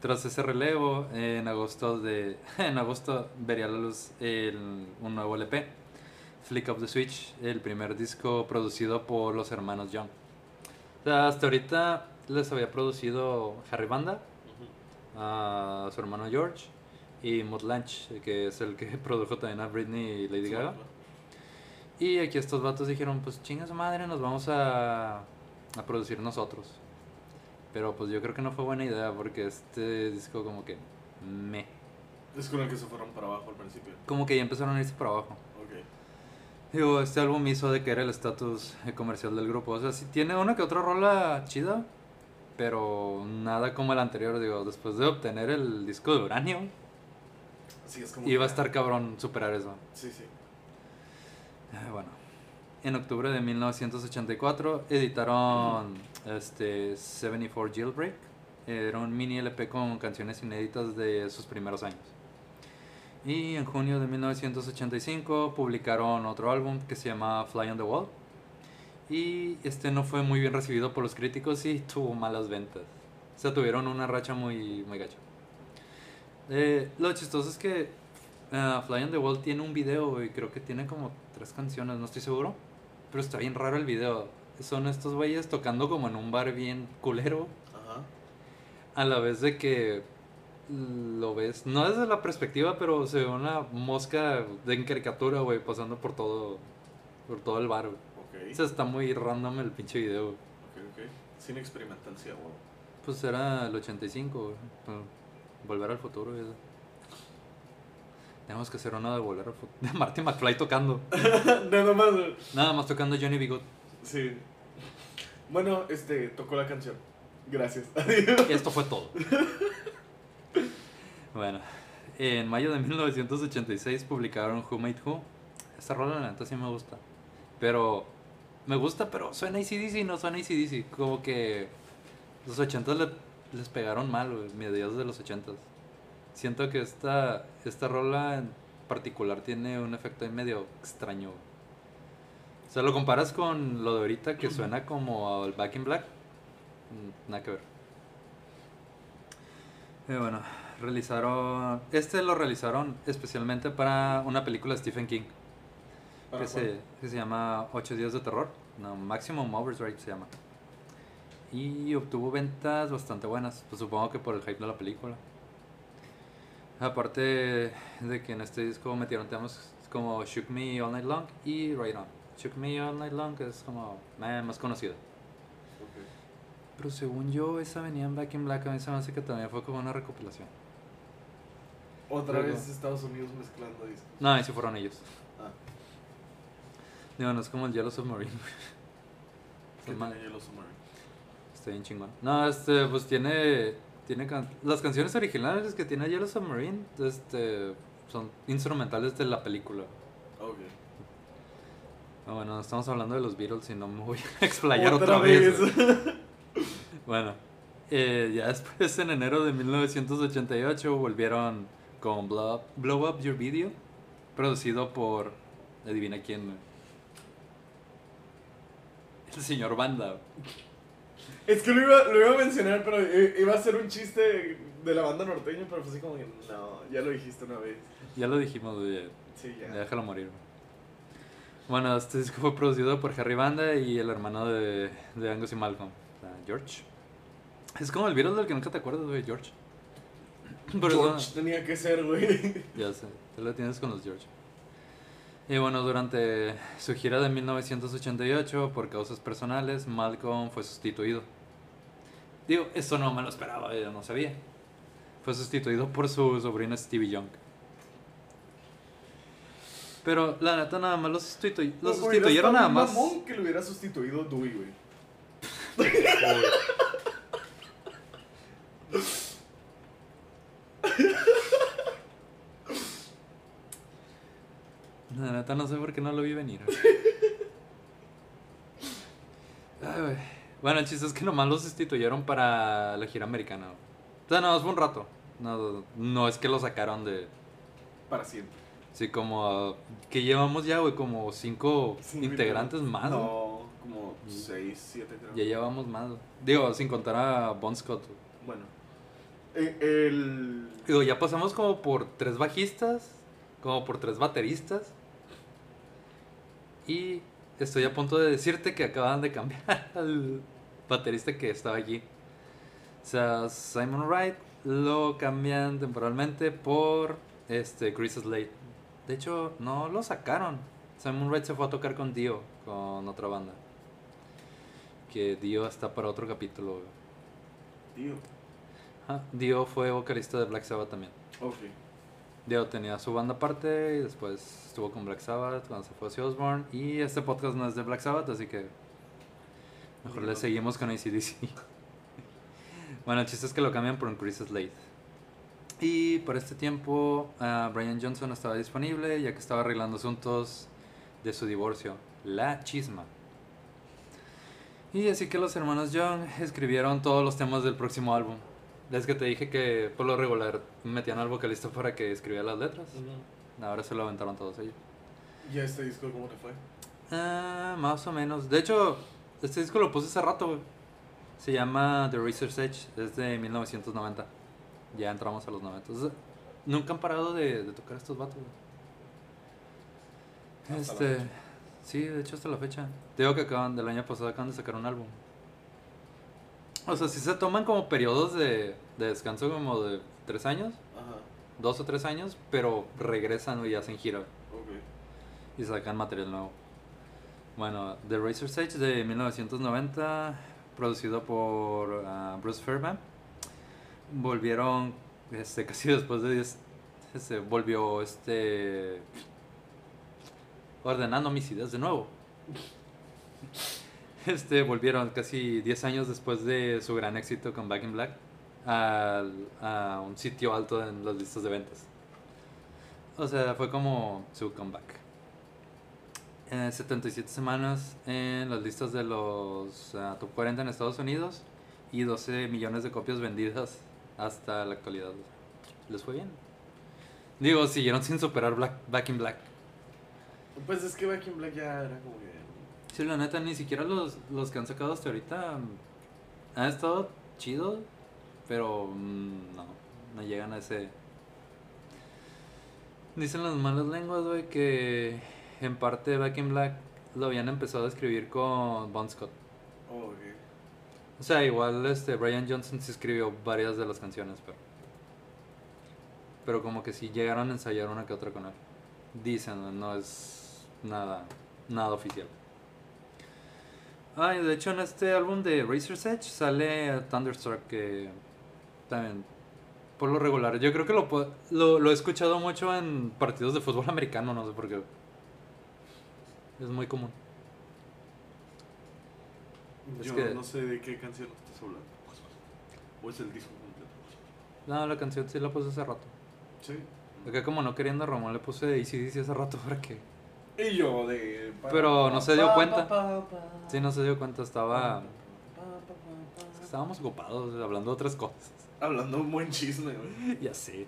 Speaker 1: tras ese relevo, en agosto de en agosto vería la luz el- un nuevo LP, Flick of the Switch, el primer disco producido por los hermanos Young. O sea, hasta ahorita les había producido Harry Banda, a su hermano George y Mutt Lange, que es el que produjo también a Britney y Lady Gaga. Y aquí estos vatos dijeron, pues chinga su madre, nos vamos a, a producir nosotros. Pero pues yo creo que no fue buena idea porque este disco como que me...
Speaker 2: Es con el que se fueron para abajo al principio.
Speaker 1: Como que ya empezaron a irse para abajo.
Speaker 2: Ok.
Speaker 1: Digo, este álbum hizo de que era el estatus eh, comercial del grupo. O sea, sí tiene una que otra rola chida, pero nada como el anterior. Digo, después de obtener el disco de uranio,
Speaker 2: Sí, es como.
Speaker 1: iba a estar cabrón superar eso.
Speaker 2: Sí, sí.
Speaker 1: Ah, Bueno, en octubre de 1984 editaron este 74 Jailbreak. Era un mini LP con canciones inéditas de sus primeros años. Y en junio de 1985 publicaron otro álbum que se llama Fly on the Wall. Y este no fue muy bien recibido por los críticos y tuvo malas ventas. O sea, tuvieron una racha muy, muy gacha. Eh, lo chistoso es que ah, Fly on the Wall tiene un video y creo que tiene como tres canciones, no estoy seguro. Pero está bien raro el video. Son estos güeyes tocando como en un bar bien culero.
Speaker 2: Ajá.
Speaker 1: a la vez de que lo ves, no desde la perspectiva, pero se ve una mosca de caricatura, güey, pasando por todo, por todo el bar, güey.
Speaker 2: Ok.
Speaker 1: O sea, está muy random el pinche video, güey.
Speaker 2: Ok, ok. Sin experimental, sí, huevo.
Speaker 1: Pues era el 85, güey. Volver al futuro y eso. Tenemos que hacer uno de volver al futuro. De Marty McFly tocando.
Speaker 2: Nada más.
Speaker 1: Nada más tocando Johnny B. Good.
Speaker 2: Sí. Bueno, este, tocó la canción. Gracias.
Speaker 1: Y esto fue todo. Bueno, en mayo de 1986 publicaron Who Made Who. Esta rola, la neta, sí me gusta. Pero, me gusta, pero suena ACDC, no suena ACDC. Como que los 80 le, les pegaron mal, güey, mediados de los 80 Siento que esta, esta rola en particular tiene un efecto ahí medio extraño. güey. O sea, lo comparas con lo de ahorita que suena como al Back in Black. Mm, Nada que ver. Y bueno, realizaron. Este lo realizaron especialmente para una película de Stephen King
Speaker 2: ¿Para
Speaker 1: que se, que se llama Ocho días de terror. No, Maximum Overdrive se llama. Y obtuvo ventas bastante buenas. Pues supongo que por el hype de la película. Aparte de que en este disco metieron temas como Shook Me All Night Long y Right On. Shook Me All Night Long es como eh, más conocido.
Speaker 2: Ok.
Speaker 1: Pero según yo, esa venía en Back in Black. A mí se me hace que también fue como una recopilación.
Speaker 2: Otra
Speaker 1: Luego.
Speaker 2: vez Estados Unidos mezclando discos.
Speaker 1: No, y si fueron ellos.
Speaker 2: Ah,
Speaker 1: Digo, no es como el Yellow Submarine.
Speaker 2: tiene Yellow Submarine.
Speaker 1: Está bien chingón. No, este, pues tiene. tiene can- Las canciones originales que tiene Yellow Submarine este, son instrumentales de la película.
Speaker 2: Ok.
Speaker 1: Ah, bueno, estamos hablando de los Beatles y no me voy a explayar otra, vez. Bueno, eh, ya después en enero de 1988 volvieron con Blow Up, Blow Up Your Video, producido por, adivina quién, el señor Banda.
Speaker 2: Es que lo iba, lo iba a mencionar, pero iba a ser un chiste de la banda norteña, pero fue así como que no, ya lo dijiste una vez.
Speaker 1: Ya lo dijimos, güey,
Speaker 2: Sí, ya.
Speaker 1: ya déjalo morir. Bueno, este disco fue producido por Harry Banda y el hermano de, de Angus y Malcolm, George. Es como el Beatles del que nunca te acuerdas, güey, George. Pero
Speaker 2: George tenía que ser, güey.
Speaker 1: Ya sé, te lo tienes con los George. Y bueno, durante su gira de 1988, por causas personales, Malcolm fue sustituido. Digo, eso no me lo esperaba, yo no sabía. Fue sustituido por su sobrino Stevie Young. Pero la neta nada más lo, sustitu- lo
Speaker 2: Hubiera
Speaker 1: sustituyeron nada más.
Speaker 2: mamón que lo hubiera sustituido Dewey, güey.
Speaker 1: La neta no sé por qué no lo vi venir. Ay. Bueno, el chiste es que nomás lo sustituyeron para la gira americana. O sea, no, fue un rato. No, no es que lo sacaron de...
Speaker 2: Para siempre.
Speaker 1: Sí, como... Que llevamos ya, güey, como cinco integrantes más.
Speaker 2: No, como 6, 7 creo.
Speaker 1: Ya llevamos más. Digo, sin contar a Bon Scott.
Speaker 2: Bueno. Eh, el.
Speaker 1: Digo, ya pasamos como por tres bajistas, como por tres bateristas. Y estoy a punto de decirte que acaban de cambiar al baterista que estaba allí. O sea, Simon Wright lo cambian temporalmente por este Chris Slade. De hecho, no lo sacaron. Simon Wright se fue a tocar con Dio, con otra banda. Que Dio está para otro capítulo. Ah, Dio fue vocalista de Black Sabbath también.
Speaker 2: Ok.
Speaker 1: Dio tenía su banda aparte y después estuvo con Black Sabbath cuando se fue hacia Osborne. Y este podcast no es de Black Sabbath, así que mejor le seguimos con ACDC. bueno, el chiste es que lo cambian por un Chris Slade. Y por este tiempo, ah, Brian Johnson estaba disponible ya que estaba arreglando asuntos de su divorcio, la chisma. Y así que los hermanos Young escribieron todos los temas del próximo álbum. Es que te dije que por lo regular metían al vocalista para que escribiera las letras. Ahora se lo aventaron todos ellos.
Speaker 2: ¿Y a este disco cómo te fue?
Speaker 1: Ah, más o menos. De hecho, este disco lo puse hace rato, güey. Se llama The Razor's Edge. Es de 1990. Ya entramos a los 90. O sea, nunca han parado de, de tocar estos vatos, güey. Este.
Speaker 2: fecha.
Speaker 1: Sí, de hecho hasta la fecha. Te digo que acaban, del año pasado acaban de sacar un álbum. O sea, si se toman como periodos de, de descanso como de tres años,
Speaker 2: Ajá.
Speaker 1: dos o tres años, pero regresan y hacen gira
Speaker 2: Ok.
Speaker 1: y sacan material nuevo. Bueno, The Razor's Edge de 1990, producido por ah, Bruce Fairbairn. Volvieron, este, casi después de 10, se volvió este ordenando mis ideas de nuevo. Este, volvieron casi 10 años después de su gran éxito con Back in Black al- a un sitio alto en las listas de ventas. O sea, fue como su comeback. Eh, 77 semanas en las listas de los ah, top 40 en Estados Unidos y 12 millones de copias vendidas hasta la actualidad. Les fue bien. Digo, siguieron sin superar Black, Back in Black.
Speaker 2: Pues es que Back in Black ya era como que.
Speaker 1: Sí, la neta, ni siquiera los, los que han sacado hasta ahorita mm, han estado chidos, pero mm, no, no llegan a ese... Dicen las malas lenguas, güey, que en parte Back in Black lo habían empezado a escribir con Bon Scott.
Speaker 2: Oh, ok.
Speaker 1: O sea, igual este Brian Johnson sí escribió varias de las canciones, pero... Pero como que sí llegaron a ensayar una que otra con él. Dicen, no es nada, nada oficial. Ay, de hecho en este álbum de Razor's Edge sale Thunderstruck que también por lo regular, yo creo que lo, lo, lo he escuchado mucho en partidos de fútbol americano, no sé por qué. Es muy común. Es
Speaker 2: Yo
Speaker 1: que-
Speaker 2: no sé de qué canción estás hablando. O es el disco completo.
Speaker 1: No, la canción sí la puse hace rato.
Speaker 2: Sí.
Speaker 1: Acá como no queriendo a Ramón le puse ACDC hace rato para que...
Speaker 2: Y yo de.
Speaker 1: Pero no se dio cuenta. Sí, no se dio cuenta, estaba...
Speaker 2: Pa, pa.
Speaker 1: Estábamos ocupados hablando de otras cosas.
Speaker 2: Hablando un buen chisme, güey.
Speaker 1: Ya sé.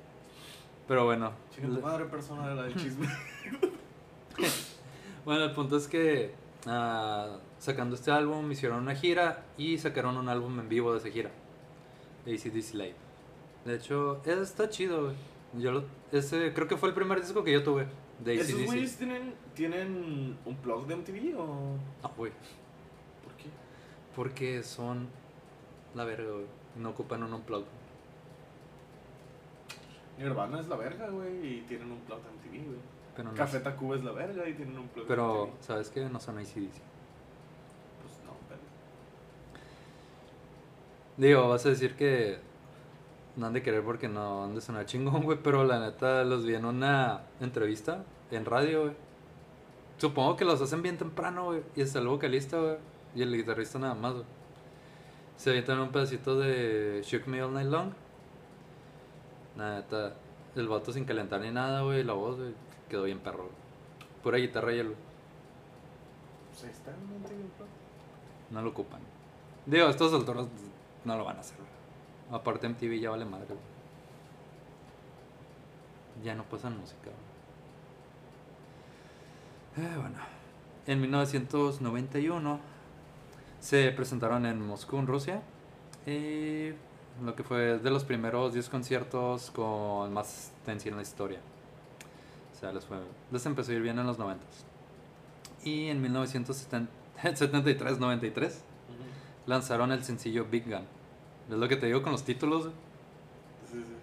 Speaker 1: Pero bueno.
Speaker 2: Chica, tu madre persona de la del chisme.
Speaker 1: Bueno, el punto es que ah, sacando este álbum hicieron una gira y sacaron un álbum en vivo de esa gira. De ACDC Live. De hecho, está chido, güey. Yo lo, ese creo que fue el primer disco que yo tuve de
Speaker 2: ¿Esos güeyes tienen, tienen un blog de MTV o.?
Speaker 1: No, güey.
Speaker 2: ¿Por qué?
Speaker 1: Porque son la verga, güey. No ocupan un unplug.
Speaker 2: Nirvana es la verga, güey, y tienen un blog de MTV, güey.
Speaker 1: Pero no,
Speaker 2: Café Tacuba es la verga y tienen un blog
Speaker 1: pero
Speaker 2: MTV.
Speaker 1: ¿sabes qué? No son ACDC.
Speaker 2: Pues no, pero.
Speaker 1: Digo, vas a decir que no han de querer porque no han de sonar chingón, güey, pero la neta los vi en una entrevista en radio, güey. Supongo que los hacen bien temprano, güey, y está el vocalista, güey, y el guitarrista nada más, güey. Se avientan un pedacito de Shook Me All Night Long. La neta, el vato sin calentar ni nada, güey, la voz, güey, quedó bien perro, güey. Pura guitarra y el,
Speaker 2: Pues ahí está
Speaker 1: no lo ocupan. Digo, estos alturas no lo van a hacer. Aparte MTV ya vale madre. güey. Ya no pasan música. güey. Eh, bueno. En 1991 se presentaron en Moscú, en Rusia. Y lo que fue de los primeros 10 conciertos con más tensión en la historia. O sea, les, fue, les empezó a ir bien en los 90 Y en 1973-93 lanzaron el sencillo Big Gun. Es lo que te digo con los títulos. güey.
Speaker 2: Sí, sí.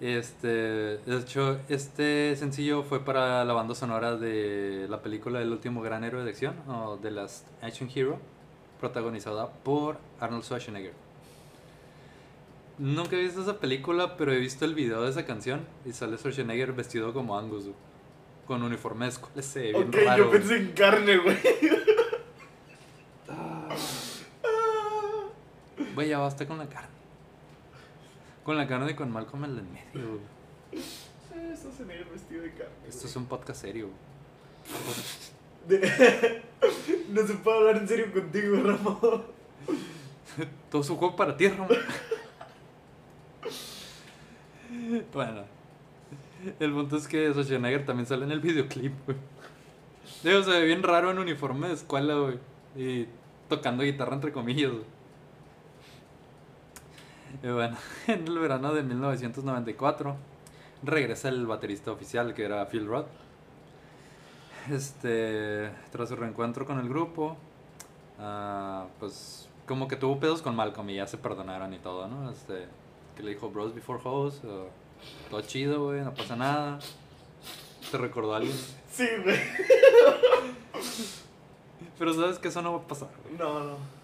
Speaker 1: Este, de hecho, este sencillo fue para la banda sonora de la película El último gran héroe de acción, o The Last Action Hero, protagonizada por Arnold Schwarzenegger. Nunca he visto esa película, pero he visto el video de esa canción y sale Schwarzenegger vestido como Angus, con uniforme de escuela, se ve bien
Speaker 2: Ok,
Speaker 1: raro,
Speaker 2: yo pensé en carne, güey.
Speaker 1: Güey, ya basta con la carne. Con la carne y con Malcolm en el medio, güey.
Speaker 2: Eso se negro vestido de carne.
Speaker 1: Esto es un podcast serio.
Speaker 2: De- no se puede hablar en serio contigo, Ramón.
Speaker 1: Todo su juego para ti, Ramón. bueno. El punto es que Schwarzenegger también sale en el videoclip, güey. Digo, se ve bien raro en uniforme de escuela, güey. Y tocando guitarra entre comillas, güey. Y bueno, en el verano de 1994 regresa el baterista oficial que era Phil Roth. Este, tras su reencuentro con el grupo, ah, pues como que tuvo pedos con Malcolm y ya se perdonaron y todo, ¿no? Este, que le dijo bros before hoes, todo chido, güey, no pasa nada. ¿Te recordó a alguien?
Speaker 2: Sí, güey.
Speaker 1: Pero sabes que eso no va a pasar, güey.
Speaker 2: No, no.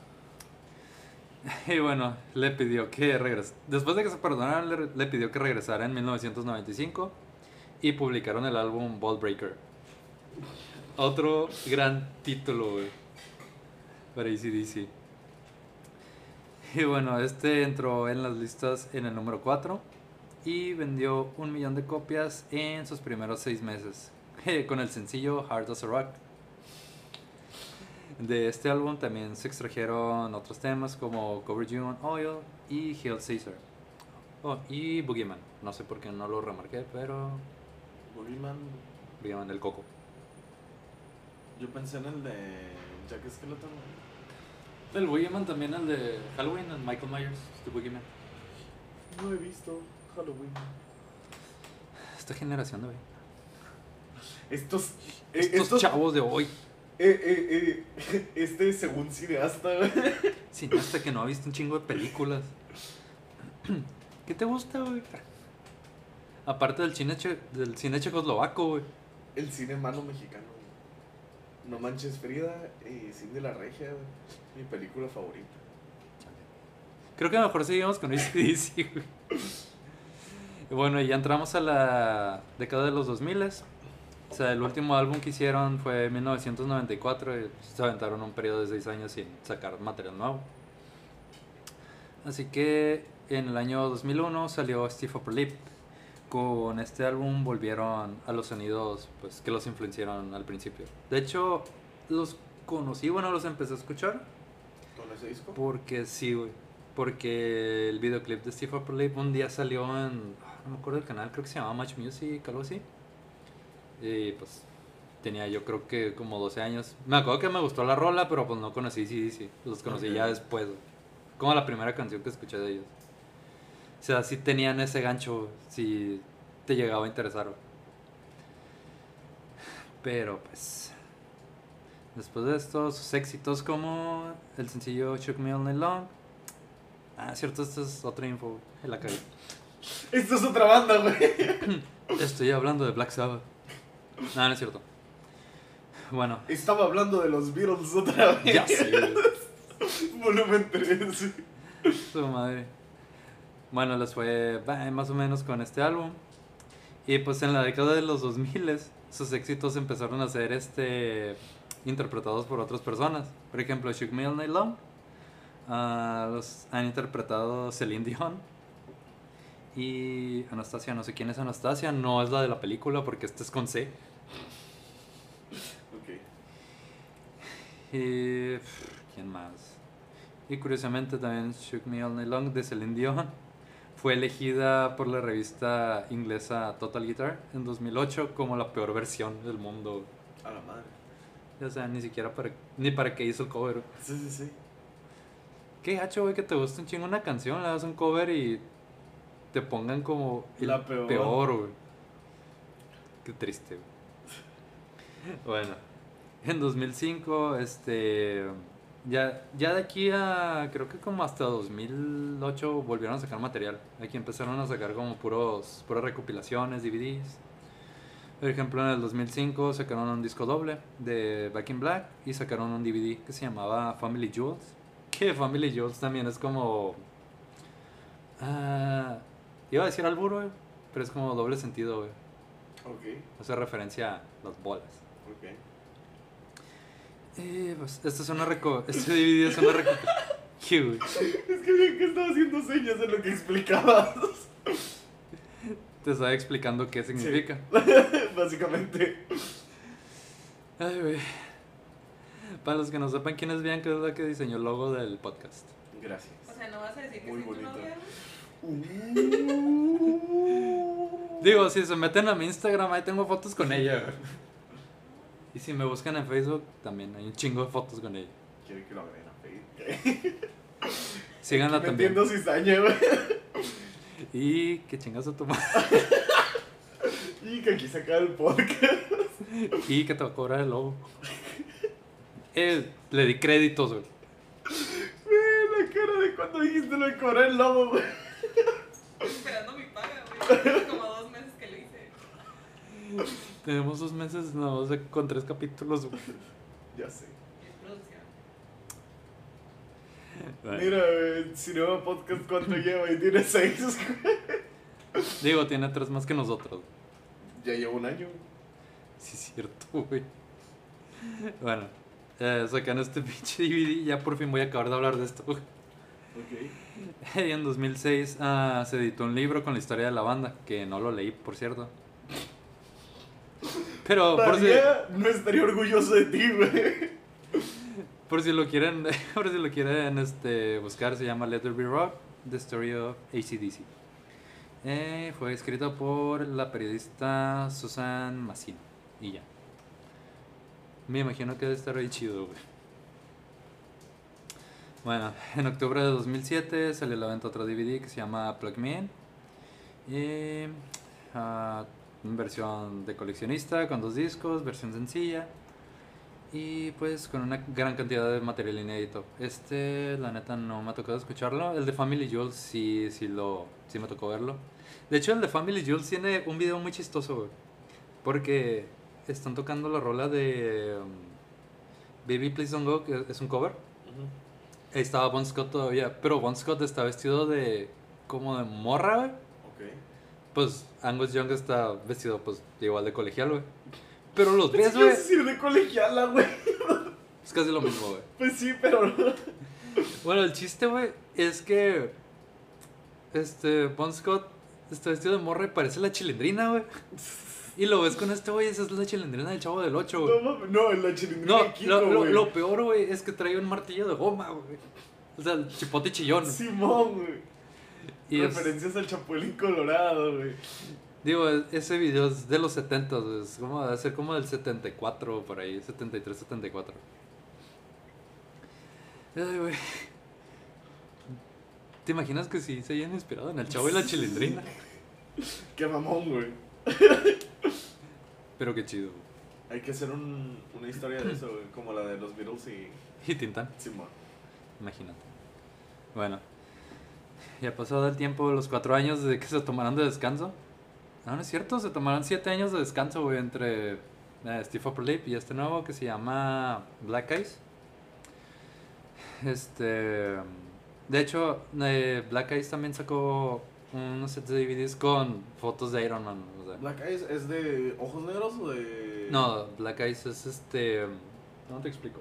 Speaker 1: Y bueno, le pidió que regresara. Después de que se perdonaron, le, le pidió que regresara en 1995 y publicaron el álbum Ball Breaker. Otro gran título, güey. Para ACDC. Y bueno, este entró en las listas en el número 4 y vendió un millón de copias en sus primeros seis meses con el sencillo Hard as a Rock. De este álbum también se extrajeron otros temas como Cover You on Oil y Hail Caesar. Oh, y Boogeyman. No sé por qué no lo remarqué, pero
Speaker 2: Boogeyman,
Speaker 1: Boogeyman del Coco.
Speaker 2: yo pensé en el de Jack Skeleton.
Speaker 1: El Boogeyman también, el de Halloween, el Michael Myers, The Boogeyman.
Speaker 2: No he visto Halloween.
Speaker 1: Esta generación de hoy.
Speaker 2: Estos. eh,
Speaker 1: Estos,
Speaker 2: estos
Speaker 1: chavos de hoy.
Speaker 2: Eh, eh, eh, este según cineasta, güey.
Speaker 1: Cineasta que no ha visto un chingo de películas. ¿Qué te gusta, güey? Aparte del cine, che- del cine checoslovaco, güey.
Speaker 2: El cine malo mexicano. güey. No manches Frida y Cindy la Regia, güey. Mi película favorita.
Speaker 1: Creo que mejor seguimos con ACDC, güey. Y bueno, ya entramos a la década de los 2000 O sea, el último álbum que hicieron fue en 1994 y se aventaron un periodo de 6 años sin sacar material nuevo. Así que en el año 2001 salió Steve Upper Lip. Con este álbum volvieron a los sonidos pues, que los influenciaron al principio. De hecho, los conocí, bueno, los empecé a escuchar
Speaker 2: ¿Con ese disco?
Speaker 1: porque sí, güey. Porque el videoclip de Steve Upper Lip un día salió en. ah, No me acuerdo del canal, creo que se llamaba Match Music, algo así. Y pues tenía yo creo que como 12 años. Me acuerdo que me gustó la rola, pero pues no conocí sí, sí. Los conocí ya después. Como la primera canción que escuché de ellos. O sea, sí tenían ese gancho, si te llegaba a interesar. Pero pues. Después de esto, sus éxitos como el sencillo Shook Me All Night Long. Ah, cierto, esto es otra info, la cagué.
Speaker 2: Esto es otra banda, güey.
Speaker 1: Estoy hablando de Black Sabbath. No, no es cierto. Bueno,
Speaker 2: Estaba hablando de los Beatles otra vez.
Speaker 1: ya sé.
Speaker 2: Volumen 3.
Speaker 1: Su madre. Bueno, les fue bah, más o menos con este álbum. Y pues en la década de los 2000 sus éxitos empezaron a ser este interpretados por otras personas. Por ejemplo, Shook Me All Night Long. ah, los han interpretado Celine Dion. Y Anastasia, no sé quién es Anastasia, no es la de la película porque este es con C.
Speaker 2: Ok.
Speaker 1: Y. ¿Quién más? Y curiosamente también Shook Me All Night Long de Celine Dion fue elegida por la revista inglesa Total Guitar en 2008 como la peor versión del mundo.
Speaker 2: A la madre.
Speaker 1: O sea, ni siquiera para, ni para qué hizo el cover.
Speaker 2: Sí, sí, sí.
Speaker 1: Qué gacho, güey, que te gusta un chingo una canción, le das un cover y te pongan como el
Speaker 2: La peor.
Speaker 1: peor, güey. Qué triste, güey. Bueno, en 2005, este. Ya, ya de aquí a. Creo que como hasta 2008 volvieron a sacar material. Aquí empezaron a sacar como puros, puras recopilaciones, DVDs. Por ejemplo, en el 2005 sacaron un disco doble de Back in Black y sacaron un DVD que se llamaba Family Jewels. Que Family Jewels también es como. ah, iba a decir alburo, güey, pero es como doble sentido, güey.
Speaker 2: Ok,
Speaker 1: Hace referencia a las bolas.
Speaker 2: ok.
Speaker 1: Eh, pues, esto es una reco. Este DVD es una reco. ¿Qué, güey?
Speaker 2: Es que bien que estaba haciendo señas en lo que explicabas.
Speaker 1: Te estaba explicando qué significa.
Speaker 2: Básicamente.
Speaker 1: Ay, güey. Para los que no sepan quién es Bianca, es la que diseñó el logo del podcast.
Speaker 2: Gracias.
Speaker 3: O sea, no vas a decir que
Speaker 2: Muy
Speaker 3: soy tu
Speaker 2: bonito.
Speaker 3: novia.
Speaker 1: Digo, si se meten a mi Instagram, ahí tengo fotos con ella, güey. Y si me buscan en Facebook, también hay un chingo de fotos con ella.
Speaker 2: Quiere que lo agreguen a Facebook.
Speaker 1: Síganla
Speaker 2: Me
Speaker 1: también.
Speaker 2: entiendo cizaña, güey.
Speaker 1: Y que chingas a tu madre.
Speaker 2: Y que aquí saca el podcast.
Speaker 1: Y que te va a cobrar el logo. Eh, le di créditos, güey.
Speaker 2: ¿Cuándo dijiste lo de cobrar el lobo, güey?
Speaker 3: Esperando mi paga, güey. Hace como dos meses que lo hice.
Speaker 1: Tenemos dos meses no, sé, con tres capítulos.
Speaker 2: Ya sé.
Speaker 1: Bueno,
Speaker 2: Mira, güey, Cinema Podcast, ¿cuánto lleva? Y tiene seis.
Speaker 1: Digo, tiene tres más que nosotros.
Speaker 2: Ya lleva un año.
Speaker 1: Sí, es cierto, güey. Bueno, eh, sacan este pinche DVD. Ya por fin voy a acabar de hablar de esto. güey.
Speaker 2: Ok.
Speaker 1: Y en 2006 ah, se editó un libro con la historia de la banda, que no lo leí, por cierto. Pero por si,
Speaker 2: no estaría orgulloso de ti, güey.
Speaker 1: por si lo quieren, por si lo quieren este, buscar, se llama Let There Be Rock, The Story of ACDC. Eh, fue escrito por la periodista Susan Massino. Y ya. Me imagino que debe estar ahí chido, güey. Bueno, en octubre de 2007 salió la venta otro DVD que se llama Plug Me In. Y, ah, versión de coleccionista con dos discos, versión sencilla. Y pues con una gran cantidad de material inédito. Este, la neta, no me ha tocado escucharlo. El de Family Jules sí, sí, lo, sí me tocó verlo. De hecho, el de Family Jules tiene un video muy chistoso, güey. Porque están tocando la rola de um, Baby Please Don't Go, que es un cover. Ahí estaba Bon Scott todavía. Pero Bon Scott está vestido de. como de morra, güey. Pues Angus Young está vestido, pues, igual de colegial, güey. Pero los ves, güey.
Speaker 2: a decir de colegiala, güey.
Speaker 1: Es casi lo mismo, güey.
Speaker 2: Pues sí, pero no.
Speaker 1: Bueno, el chiste, güey, es que. Este. Bon Scott está vestido de morra y parece la chilindrina, güey. Y lo ves con este, güey, esa es la chilindrina del chavo del 8,
Speaker 2: No,
Speaker 1: güey.
Speaker 2: no, en la chilindrina
Speaker 1: No,
Speaker 2: de Kiko,
Speaker 1: lo, lo, lo peor, güey, es que trae un martillo de goma, güey. O sea, el chipote chillón.
Speaker 2: Simón, güey.
Speaker 1: Y es-
Speaker 2: Referencias al Chapulín Colorado, güey.
Speaker 1: Digo, es- ese video es de los 70, güey, es como debe ser como del 74 por ahí, 73, 74. Ay, güey. ¿Te imaginas que sí se hayan inspirado en el chavo y la chilindrina?
Speaker 2: Qué mamón, güey.
Speaker 1: Pero qué chido.
Speaker 2: Hay que hacer un, una historia de eso, güey. Como la de los Beatles y
Speaker 1: Y Tintán,
Speaker 2: Simón.
Speaker 1: imagínate. Bueno, ya pasado el tiempo, los cuatro años desde que se tomaron de descanso. No, no es cierto, se tomaron siete años de descanso, güey, entre eh, Steve Upper Lip y este nuevo que se llama Black Eyes. Este. De hecho, eh, Black Eyes también sacó unos sets de DVDs con fotos de Iron Man. o sea.
Speaker 2: ¿Black Eyes es de ojos negros o de.?
Speaker 1: No, Black Eyes es este. ¿Cómo te explico?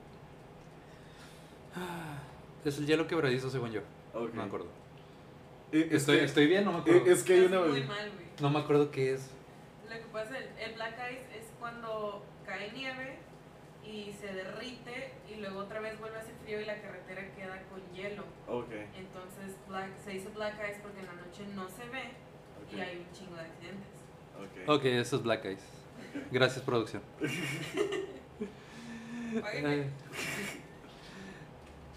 Speaker 1: Es el hielo quebradizo, según yo. No me acuerdo.
Speaker 2: Eh, es
Speaker 1: Estoy,
Speaker 2: que-
Speaker 1: estoy bien, no me
Speaker 2: eh,
Speaker 1: acuerdo.
Speaker 2: Es que hay una.
Speaker 3: muy mal, güey.
Speaker 1: No me acuerdo qué es.
Speaker 3: Lo que pasa, el, el Black Ice es cuando cae nieve y se derrite y luego otra vez vuelve a hacer frío y la carretera queda con hielo.
Speaker 2: Ok.
Speaker 3: Entonces black, se dice Black Ice porque en la noche no se ve y hay un chingo de accidentes.
Speaker 2: Ok.
Speaker 1: Ok, eso es Black Eyes. Gracias, producción.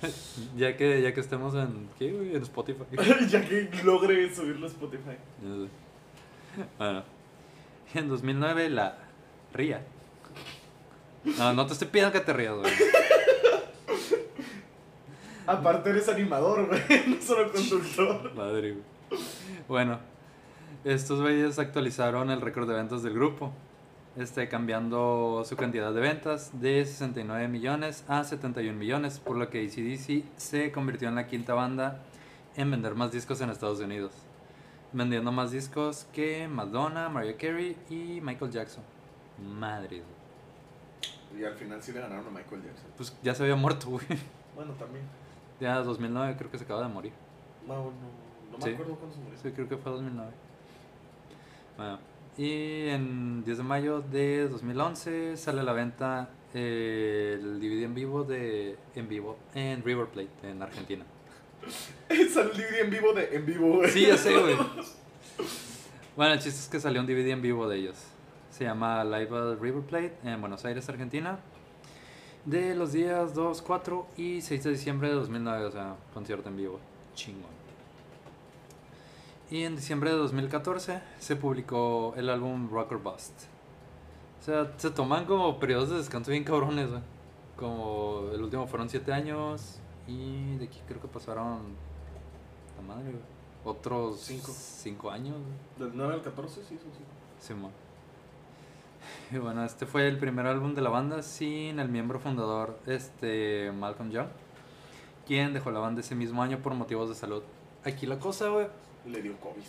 Speaker 1: Ya que ya que estemos en ¿qué, güey? en Spotify.
Speaker 2: ya que logre subirlo a Spotify.
Speaker 1: Bueno, en 2009 la ría. No, no te estoy pidiendo que te rías, güey.
Speaker 2: Aparte eres animador, güey. No solo conductor.
Speaker 1: Madre, güey. Bueno, estos güeyes actualizaron el récord de ventas del grupo. Este, cambiando su cantidad de ventas de 69 millones a 71 millones, por lo que ACDC se convirtió en la quinta banda en vender más discos en Estados Unidos. Vendiendo más discos que Madonna, Mariah Carey y Michael Jackson. Madre, güey.
Speaker 2: Y al final sí le ganaron a Michael Jackson.
Speaker 1: Pues ya se había muerto, güey.
Speaker 2: Bueno, también.
Speaker 1: Ya 2009 creo que se acaba de morir.
Speaker 2: No, no, no me
Speaker 1: Sí.
Speaker 2: acuerdo cuándo se murió.
Speaker 1: Sí, creo que fue 2009. Bueno, y en 10 de mayo de 2011 sale a la venta eh, el DVD en vivo de en vivo en River Plate en Argentina.
Speaker 2: Salió el DVD en vivo de en vivo, güey.
Speaker 1: Sí, ya sé, güey. Bueno, el chiste es que salió un DVD en vivo de ellos. Se llama Live at River Plate en Buenos Aires, Argentina. De los días 2, 4 y 6 de diciembre de 2009, o sea, concierto en vivo. Chingón. Y en diciembre de 2014 se publicó el álbum Rock or Bust. O sea, se toman como periodos de descanso bien cabrones, güey. Como el último fueron 7 años y de aquí creo que pasaron esta madre, güey. Otros
Speaker 2: Cinco.
Speaker 1: cinco años, güey.
Speaker 2: Del 9 al 14, sí, son 5.
Speaker 1: Simón. Y bueno, este fue el primer álbum de la banda sin el miembro fundador, este Malcolm Young, quien dejó la banda ese mismo año por motivos de salud. Aquí la cosa, güey.
Speaker 2: Le dio COVID.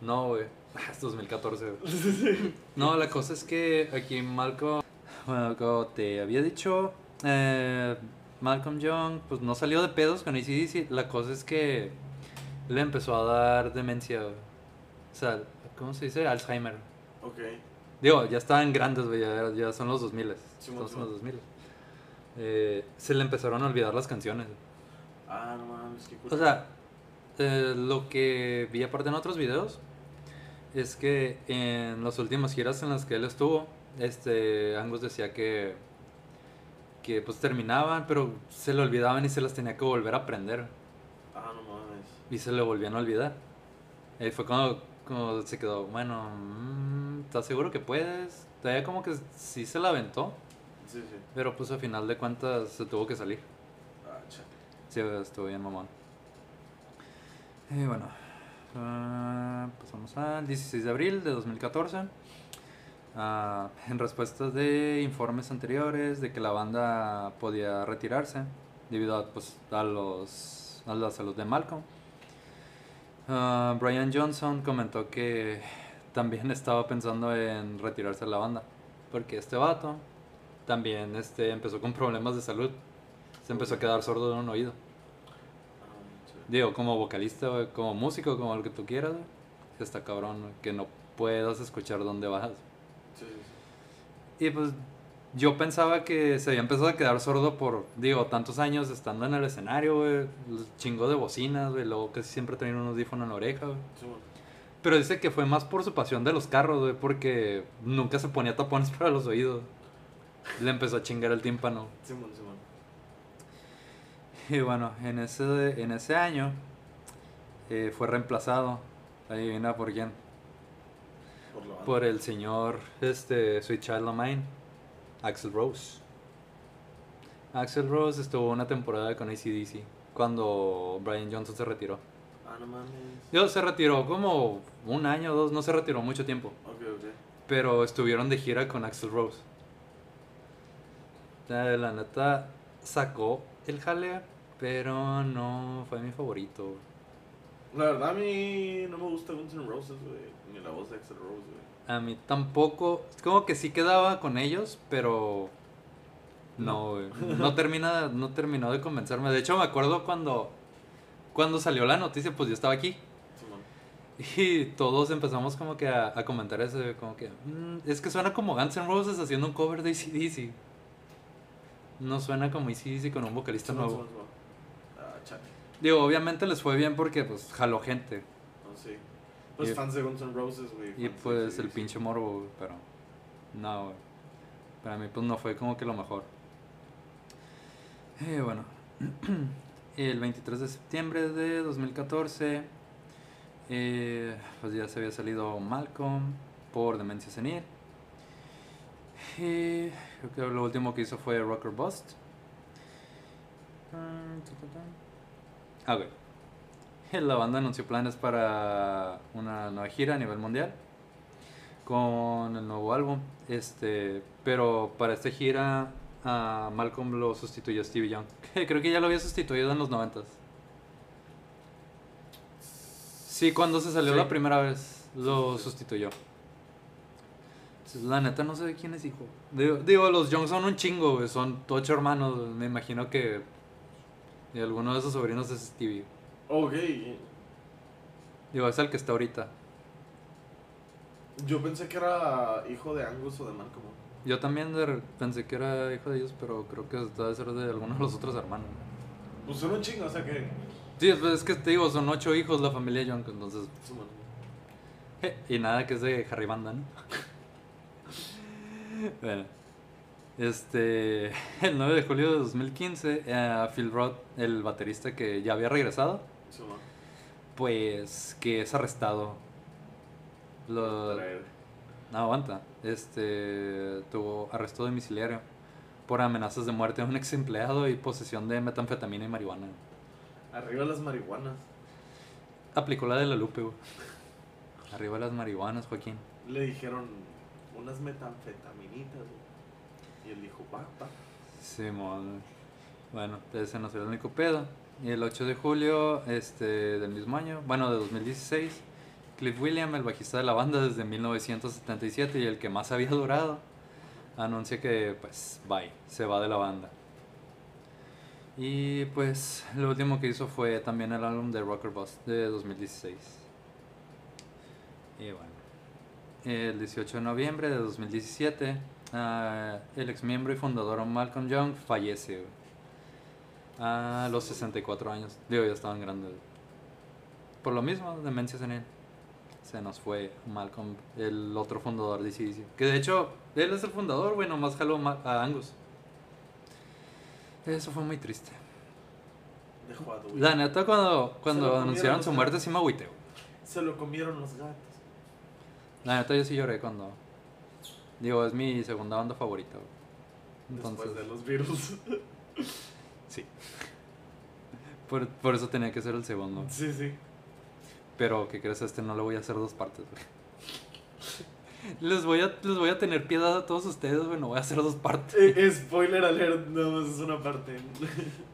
Speaker 1: No, güey. Es 2014, güey. No, la cosa es que aquí Malcolm, bueno, como te había dicho, eh, Malcolm Young, pues no salió de pedos con ACDC. La cosa es que le empezó a dar demencia, güey. O sea, ¿cómo se dice? Alzheimer.
Speaker 2: Ok.
Speaker 1: Digo, ya estaban grandes, güey, ya, ya son los 2000.
Speaker 2: Simón,
Speaker 1: Estamos en los
Speaker 2: Simón.
Speaker 1: 2000. Eh, se le empezaron a olvidar las canciones.
Speaker 2: Ah, no mames, qué
Speaker 1: O sea, eh, lo que vi aparte en otros videos es que en las últimas giras en las que él estuvo, este Angus decía que que pues terminaban, pero se le olvidaban y se las tenía que volver a aprender
Speaker 2: Ah, no mames.
Speaker 1: y se le volvían a olvidar. Ahí fue cuando, cuando se quedó, bueno, mm, ¿estás seguro que puedes? Todavía como que sí se la aventó,
Speaker 2: Sí, sí.
Speaker 1: pero pues al final de cuentas se tuvo que salir.
Speaker 2: Ah, chale.
Speaker 1: Sí, estuvo bien mamón. Y bueno, ah, pasamos al 16 de abril de 2014. Ah, en respuesta de informes anteriores de que la banda podía retirarse debido a, pues, a, los, a la salud de Malcolm, ah, Brian Johnson comentó que también estaba pensando en retirarse de la banda porque este vato también este, empezó con problemas de salud. Se empezó a quedar sordo de un oído. Digo, como vocalista, güey, como músico, como lo que tú quieras, güey, está cabrón, güey, que no puedas escuchar dónde vas.
Speaker 2: Sí, sí, sí.
Speaker 1: Y pues yo pensaba que se había empezado a quedar sordo por, digo, tantos años estando en el escenario, güey, chingo de bocinas, güey, luego casi siempre tenía un audífono en la oreja, güey.
Speaker 2: Simón.
Speaker 1: Pero dice que fue más por su pasión de los carros, güey, porque nunca se ponía tapones para los oídos. Le empezó a chingar el tímpano.
Speaker 2: Simón.
Speaker 1: Y bueno, en ese, en ese año eh, fue reemplazado, adivina por quién,
Speaker 2: Por
Speaker 1: el señor este, Sweet Child of Mine, Axel Rose. Axel Rose estuvo una temporada con ACDC cuando Brian Johnson se retiró.
Speaker 2: Ah, no mames.
Speaker 1: Digo, se retiró como un año o dos, no se retiró mucho tiempo, pero estuvieron de gira con Axel Rose. La neta sacó el jaleo, pero no fue mi favorito.
Speaker 2: La verdad, a mí no me gusta Guns N' Roses, güey. Ni la voz de Axel Rose, güey.
Speaker 1: A mí tampoco. Es como que sí quedaba con ellos, pero. No, güey. No, termina, no terminó de convencerme. De hecho, me acuerdo cuando. Cuando salió la noticia, pues yo estaba aquí. Y todos empezamos como que a, a comentar eso. Como que. "Mm, es que suena como Guns N' Roses haciendo un cover de ACDC. No suena como ACDC con un vocalista nuevo.
Speaker 2: Simón, Simón. Ah, chale.
Speaker 1: Digo, obviamente les fue bien porque pues jaló gente.
Speaker 2: No sé. Pues
Speaker 1: Y-
Speaker 2: fans de Guns N' Roses, güey.
Speaker 1: Y pues el pinche morbo, güey, pero no, güey. Para mí pues no fue como que lo mejor. Eh, bueno, el 23 de septiembre de 2014, eh, pues ya se había salido Malcolm por demencia senil. Y creo que lo último que hizo fue Rocker Bust. Ah, güey. La banda anunció planes para una nueva gira a nivel mundial con el nuevo álbum. Este, pero para esta gira a Malcolm lo sustituyó Stevie Young. que Creo que ya lo había sustituido en los 90 Sí, cuando se salió
Speaker 2: Sí.
Speaker 1: la primera vez lo
Speaker 2: Sí,
Speaker 1: sustituyó. La neta no sé de quién es hijo. Digo, digo, los Young son un chingo, son ocho hermanos. Me imagino que y alguno de esos sobrinos es Stevie.
Speaker 2: Ok.
Speaker 1: Digo, es el que está ahorita.
Speaker 2: Yo pensé que era hijo de Angus o de Malcolm.
Speaker 1: Yo también de- pensé que era hijo de ellos, pero creo que debe ser de alguno de los otros hermanos.
Speaker 2: Pues son un chingo, o sea que.
Speaker 1: Sí, pues es que te digo, son ocho hijos la familia Young, entonces... Y nada que es de Harry Banda, ¿no? bueno. Este... El 9 de julio de 2015, eh, Phil Roth, el baterista que ya había regresado, pues que es arrestado. Lo... No, aguanta. Este... Tuvo arresto domiciliario por amenazas de muerte a un ex empleado y posesión de metanfetamina y marihuana.
Speaker 2: Arriba las marihuanas.
Speaker 1: aplicó la de la Lupe, güey. Arriba las marihuanas, Joaquín.
Speaker 2: Le dijeron unas metanfetaminitas, güey. Y él dijo, va, va.
Speaker 1: Simón. Bueno, ese no será el único pedo. Y el 8 de julio este, del mismo año, bueno, de 2016, Cliff William, el bajista de la banda desde 1977 y el que más había durado, anuncia que, pues, bye, se va de la banda. Y pues, lo último que hizo fue también el álbum de Rocker Bust de 2016. Y bueno, el 18 de noviembre de 2017, ah, el ex miembro y fundador Malcolm Young fallece. A los 64 años. Digo, ya estaban grandes. Por lo mismo, demencia senil. Se nos fue Malcolm, el otro fundador de CDC. Que de hecho, él es el fundador, güey, nomás jaló a Angus. Eso fue muy triste.
Speaker 2: Dejó a Dewey.
Speaker 1: La neta, cuando, cuando anunciaron su muerte, sí me agüité.
Speaker 2: Se lo comieron los gatos.
Speaker 1: La neta, yo sí lloré cuando. Digo, es mi segunda banda favorita. Entonces,
Speaker 2: Después de los virus.
Speaker 1: sí. Por, por eso tenía que ser el segundo.
Speaker 2: sí, sí.
Speaker 1: Pero, ¿qué crees? Este no le voy a hacer dos partes, güey. Les voy, a, les voy a tener piedad a todos ustedes, güey. No voy a hacer dos partes.
Speaker 2: Eh, spoiler alert, nada más es una parte.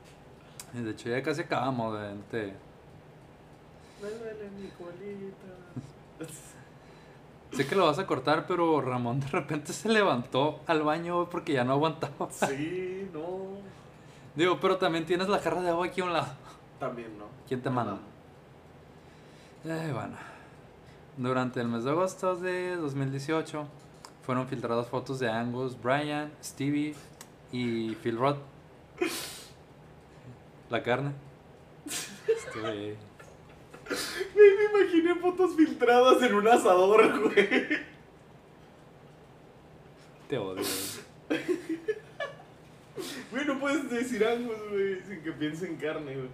Speaker 1: De hecho, ya casi acabamos, güey. Te-
Speaker 2: Me duele mi colita.
Speaker 1: Sé que lo vas a cortar, pero Ramón de repente se levantó al baño porque ya no aguantaba.
Speaker 2: Sí, no.
Speaker 1: Digo, pero también tienes la jarra de agua aquí a un lado.
Speaker 2: También no.
Speaker 1: ¿Quién te manda? Eh, bueno. Durante el mes de agosto de 2018 fueron filtradas fotos de Angus, Brian, Stevie y Phil Roth. La carne. Güey,
Speaker 2: me imaginé fotos filtradas en un asador, güey.
Speaker 1: Te odio. güey.
Speaker 2: No puedes decir Angus, güey, sin que piense en carne, güey.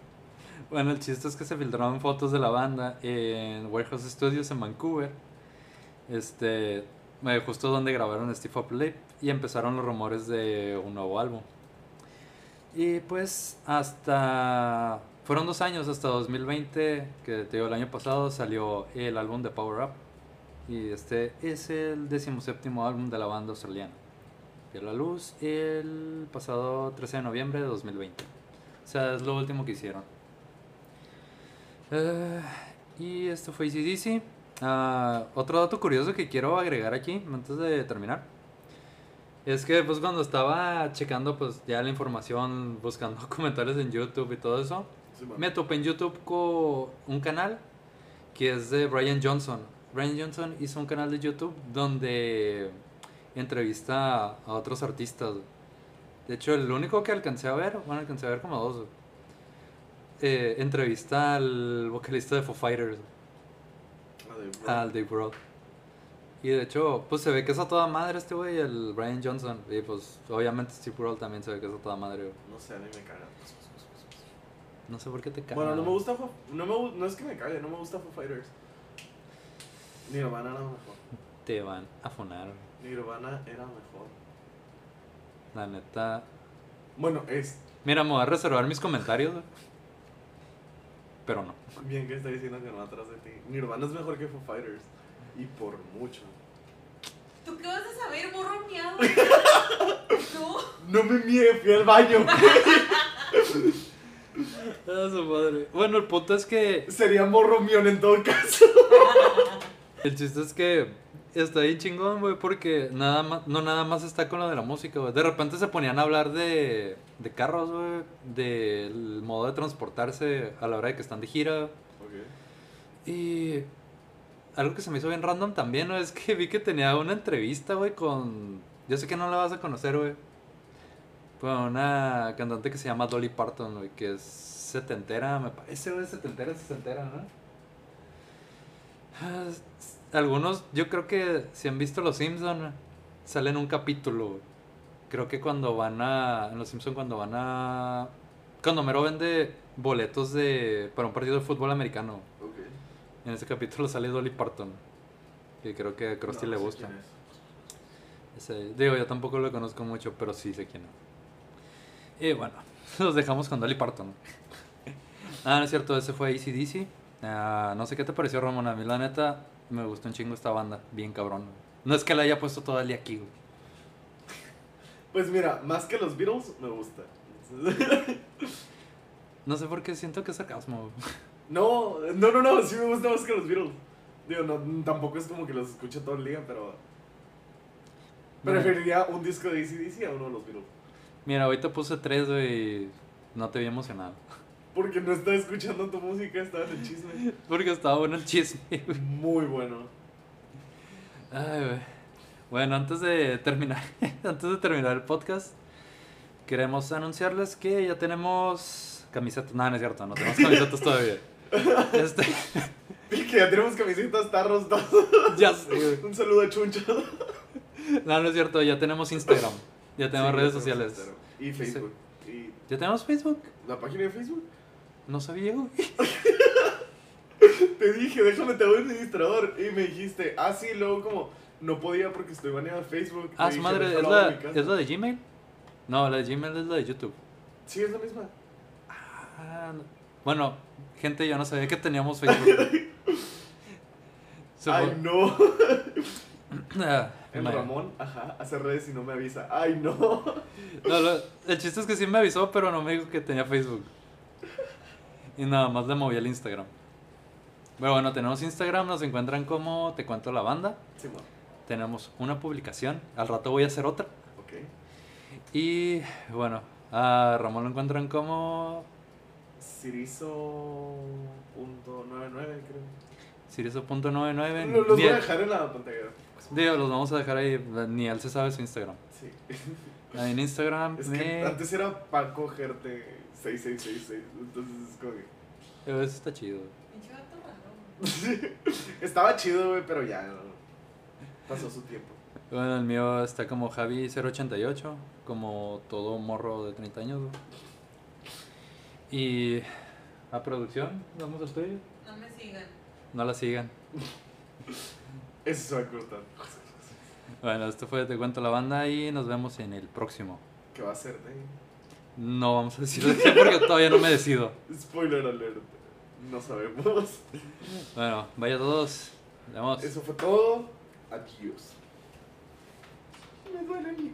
Speaker 1: Bueno, el chiste es que se filtraron fotos de la banda en Warehouse Studios en Vancouver. Este, eh, justo donde grabaron Steve Up y empezaron los rumores de un nuevo álbum. Y pues hasta fueron dos años hasta 2020, que te digo el año pasado salió el álbum de Power Up. Y este es el decimoséptimo álbum de la banda australiana. Vio la luz el pasado 13 de noviembre de 2020. O sea, es lo último que hicieron. Eh, y esto fue ACDC. Ah, otro dato curioso que quiero agregar aquí antes de terminar. Es que pues cuando estaba checando pues ya la información, buscando comentarios en YouTube y todo eso,
Speaker 2: Sí,
Speaker 1: me topé en YouTube con un canal que es de Brian Johnson. Brian Johnson hizo un canal de YouTube donde entrevista a otros artistas. De hecho, el único que alcancé a ver, bueno, alcancé a ver como dos. eh, entrevista al vocalista de Foo Fighters,
Speaker 2: Ah,
Speaker 1: al Dave Grohl. Y de hecho, pues se ve que es a toda madre este güey, el Brian Johnson. Y pues, obviamente Steve Grohl también se ve que es a toda madre.
Speaker 2: No sé, a mí me caga.
Speaker 1: No sé por qué te cae.
Speaker 2: Bueno, no me gusta no, me, no es que me cague, no me gusta Foo Fighters. Nirvana era mejor.
Speaker 1: Te van a güey.
Speaker 2: Nirvana era mejor.
Speaker 1: La neta.
Speaker 2: Bueno, es
Speaker 1: Mira, me voy a reservar mis comentarios. Pero no.
Speaker 2: bien que está diciendo que no atrás de ti. Nirvana es mejor que Foo Fighters. Y por mucho.
Speaker 3: ¿Tú qué vas a saber, morro miado? ¿Tú?
Speaker 2: No me mie, fui al baño.
Speaker 1: Ah, su madre. Bueno, el punto es que.
Speaker 2: Sería morro mión en todo caso.
Speaker 1: El chiste es que está ahí chingón, güey, porque nada más, no nada más está con lo de la música, güey. De repente se ponían a hablar de, de carros, güey, del modo de transportarse a la hora de que están de gira. Y algo que se me hizo bien random también, ¿no? Es que vi que tenía una entrevista, güey, con... Yo sé que no la vas a conocer, güey. Con una cantante que se llama Dolly Parton, güey, que es setentera, me parece, güey, setentera, sesentera, ¿no? Ah, Algunos, yo creo que si han visto Los Simpson, sale en un capítulo, güey. Creo que cuando van a... En Los Simpson cuando van a... Cuando Mero vende boletos de... Para un partido de fútbol americano.
Speaker 2: Ok.
Speaker 1: En ese capítulo sale Dolly Parton. Que creo que a Krusty
Speaker 2: No,
Speaker 1: le gusta. Ese- digo, yo tampoco lo conozco mucho, pero sí sé quién es. Y bueno, los dejamos con Dolly Parton. ah, no es cierto, ese fue ACDC. Ah, no sé qué te pareció, Ramón. A mí, la neta, me gustó un chingo esta banda. Bien cabrón. No es que la haya puesto todo el día aquí, güey.
Speaker 2: Pues mira, más que los Beatles, me gusta.
Speaker 1: No sé por qué siento que es sarcasmo.
Speaker 2: No, no, no, no, sí me gusta más que los Beatles. Digo, no, tampoco es como que los escucho todo el día, pero preferiría un disco de ACDC a uno de los Beatles.
Speaker 1: Mira, hoy te puse tres, güey. No te vi emocionado.
Speaker 2: Porque no estaba escuchando tu música, estaba en el chisme.
Speaker 1: Porque estaba bueno el chisme, güey.
Speaker 2: Muy bueno.
Speaker 1: Ay, güey. Bueno, antes de terminar, antes de terminar el podcast, queremos anunciarles que ya tenemos camisetas. No, no es cierto, no tenemos camisetas todavía. Este,
Speaker 2: que ya tenemos camisetas, tarros, todo.
Speaker 1: ya sé, güey.
Speaker 2: Un saludo a Chuncho.
Speaker 1: No, no es cierto, ya tenemos Instagram. Ya tenemos
Speaker 2: Sí,
Speaker 1: redes
Speaker 2: ya
Speaker 1: sociales.
Speaker 2: Instagram. Y Facebook. Y
Speaker 1: ¿Ya tenemos Facebook?
Speaker 2: la página de Facebook.
Speaker 1: No sabía, güey.
Speaker 2: Te dije, déjame te el administrador. Y me dijiste, ah, sí, luego como no podía porque estoy baneado de Facebook.
Speaker 1: Ah, su madre, ¿es
Speaker 2: "Déjalo
Speaker 1: la,
Speaker 2: a mi casa".
Speaker 1: ¿es la de Gmail? No, la de Gmail es la de YouTube.
Speaker 2: Sí, es la misma.
Speaker 1: Ah, no. Bueno, gente, yo no sabía que teníamos Facebook.
Speaker 2: Ay, no. El
Speaker 1: vaya.
Speaker 2: Ramón, ajá, hace redes y no me avisa. Ay, no.
Speaker 1: No, lo- el chiste es que sí me avisó, pero no me dijo que tenía Facebook. Y nada más le moví al Instagram. Pero bueno, tenemos Instagram, nos encuentran como Te Cuento la Banda.
Speaker 2: Sí, bueno.
Speaker 1: Tenemos una publicación, al rato voy a hacer otra.
Speaker 2: Ok.
Speaker 1: Y bueno, a Ramón lo encuentran como
Speaker 2: Sirizo.99, creo.
Speaker 1: Siriso.99.
Speaker 2: Lo- Los
Speaker 1: Ni
Speaker 2: voy a dejar en la pantalla.
Speaker 1: Digo, los vamos a dejar ahí. Ni él se sabe su Instagram.
Speaker 2: Sí.
Speaker 1: Ahí en Instagram.
Speaker 2: Es
Speaker 1: me-
Speaker 2: que antes era Paco Gerte 6666. Entonces es como que.
Speaker 1: Eso está chido.
Speaker 2: Estaba chido, güey, pero ya. no. Pasó su tiempo.
Speaker 1: Bueno, el mío está como Javi088, como todo morro de 30 años. güey. Y a producción, vamos al tuyo.
Speaker 3: No me sigan.
Speaker 1: No la sigan.
Speaker 2: Eso se va a cortar.
Speaker 1: Bueno, esto fue Te Cuento la Banda y nos vemos en el próximo.
Speaker 2: ¿Qué va a ser de
Speaker 1: No vamos a decir de qué porque todavía no me decido.
Speaker 2: Spoiler alert. No sabemos.
Speaker 1: Bueno, vaya todos. Nos vemos.
Speaker 2: Eso fue todo. Adiós. Me duele mi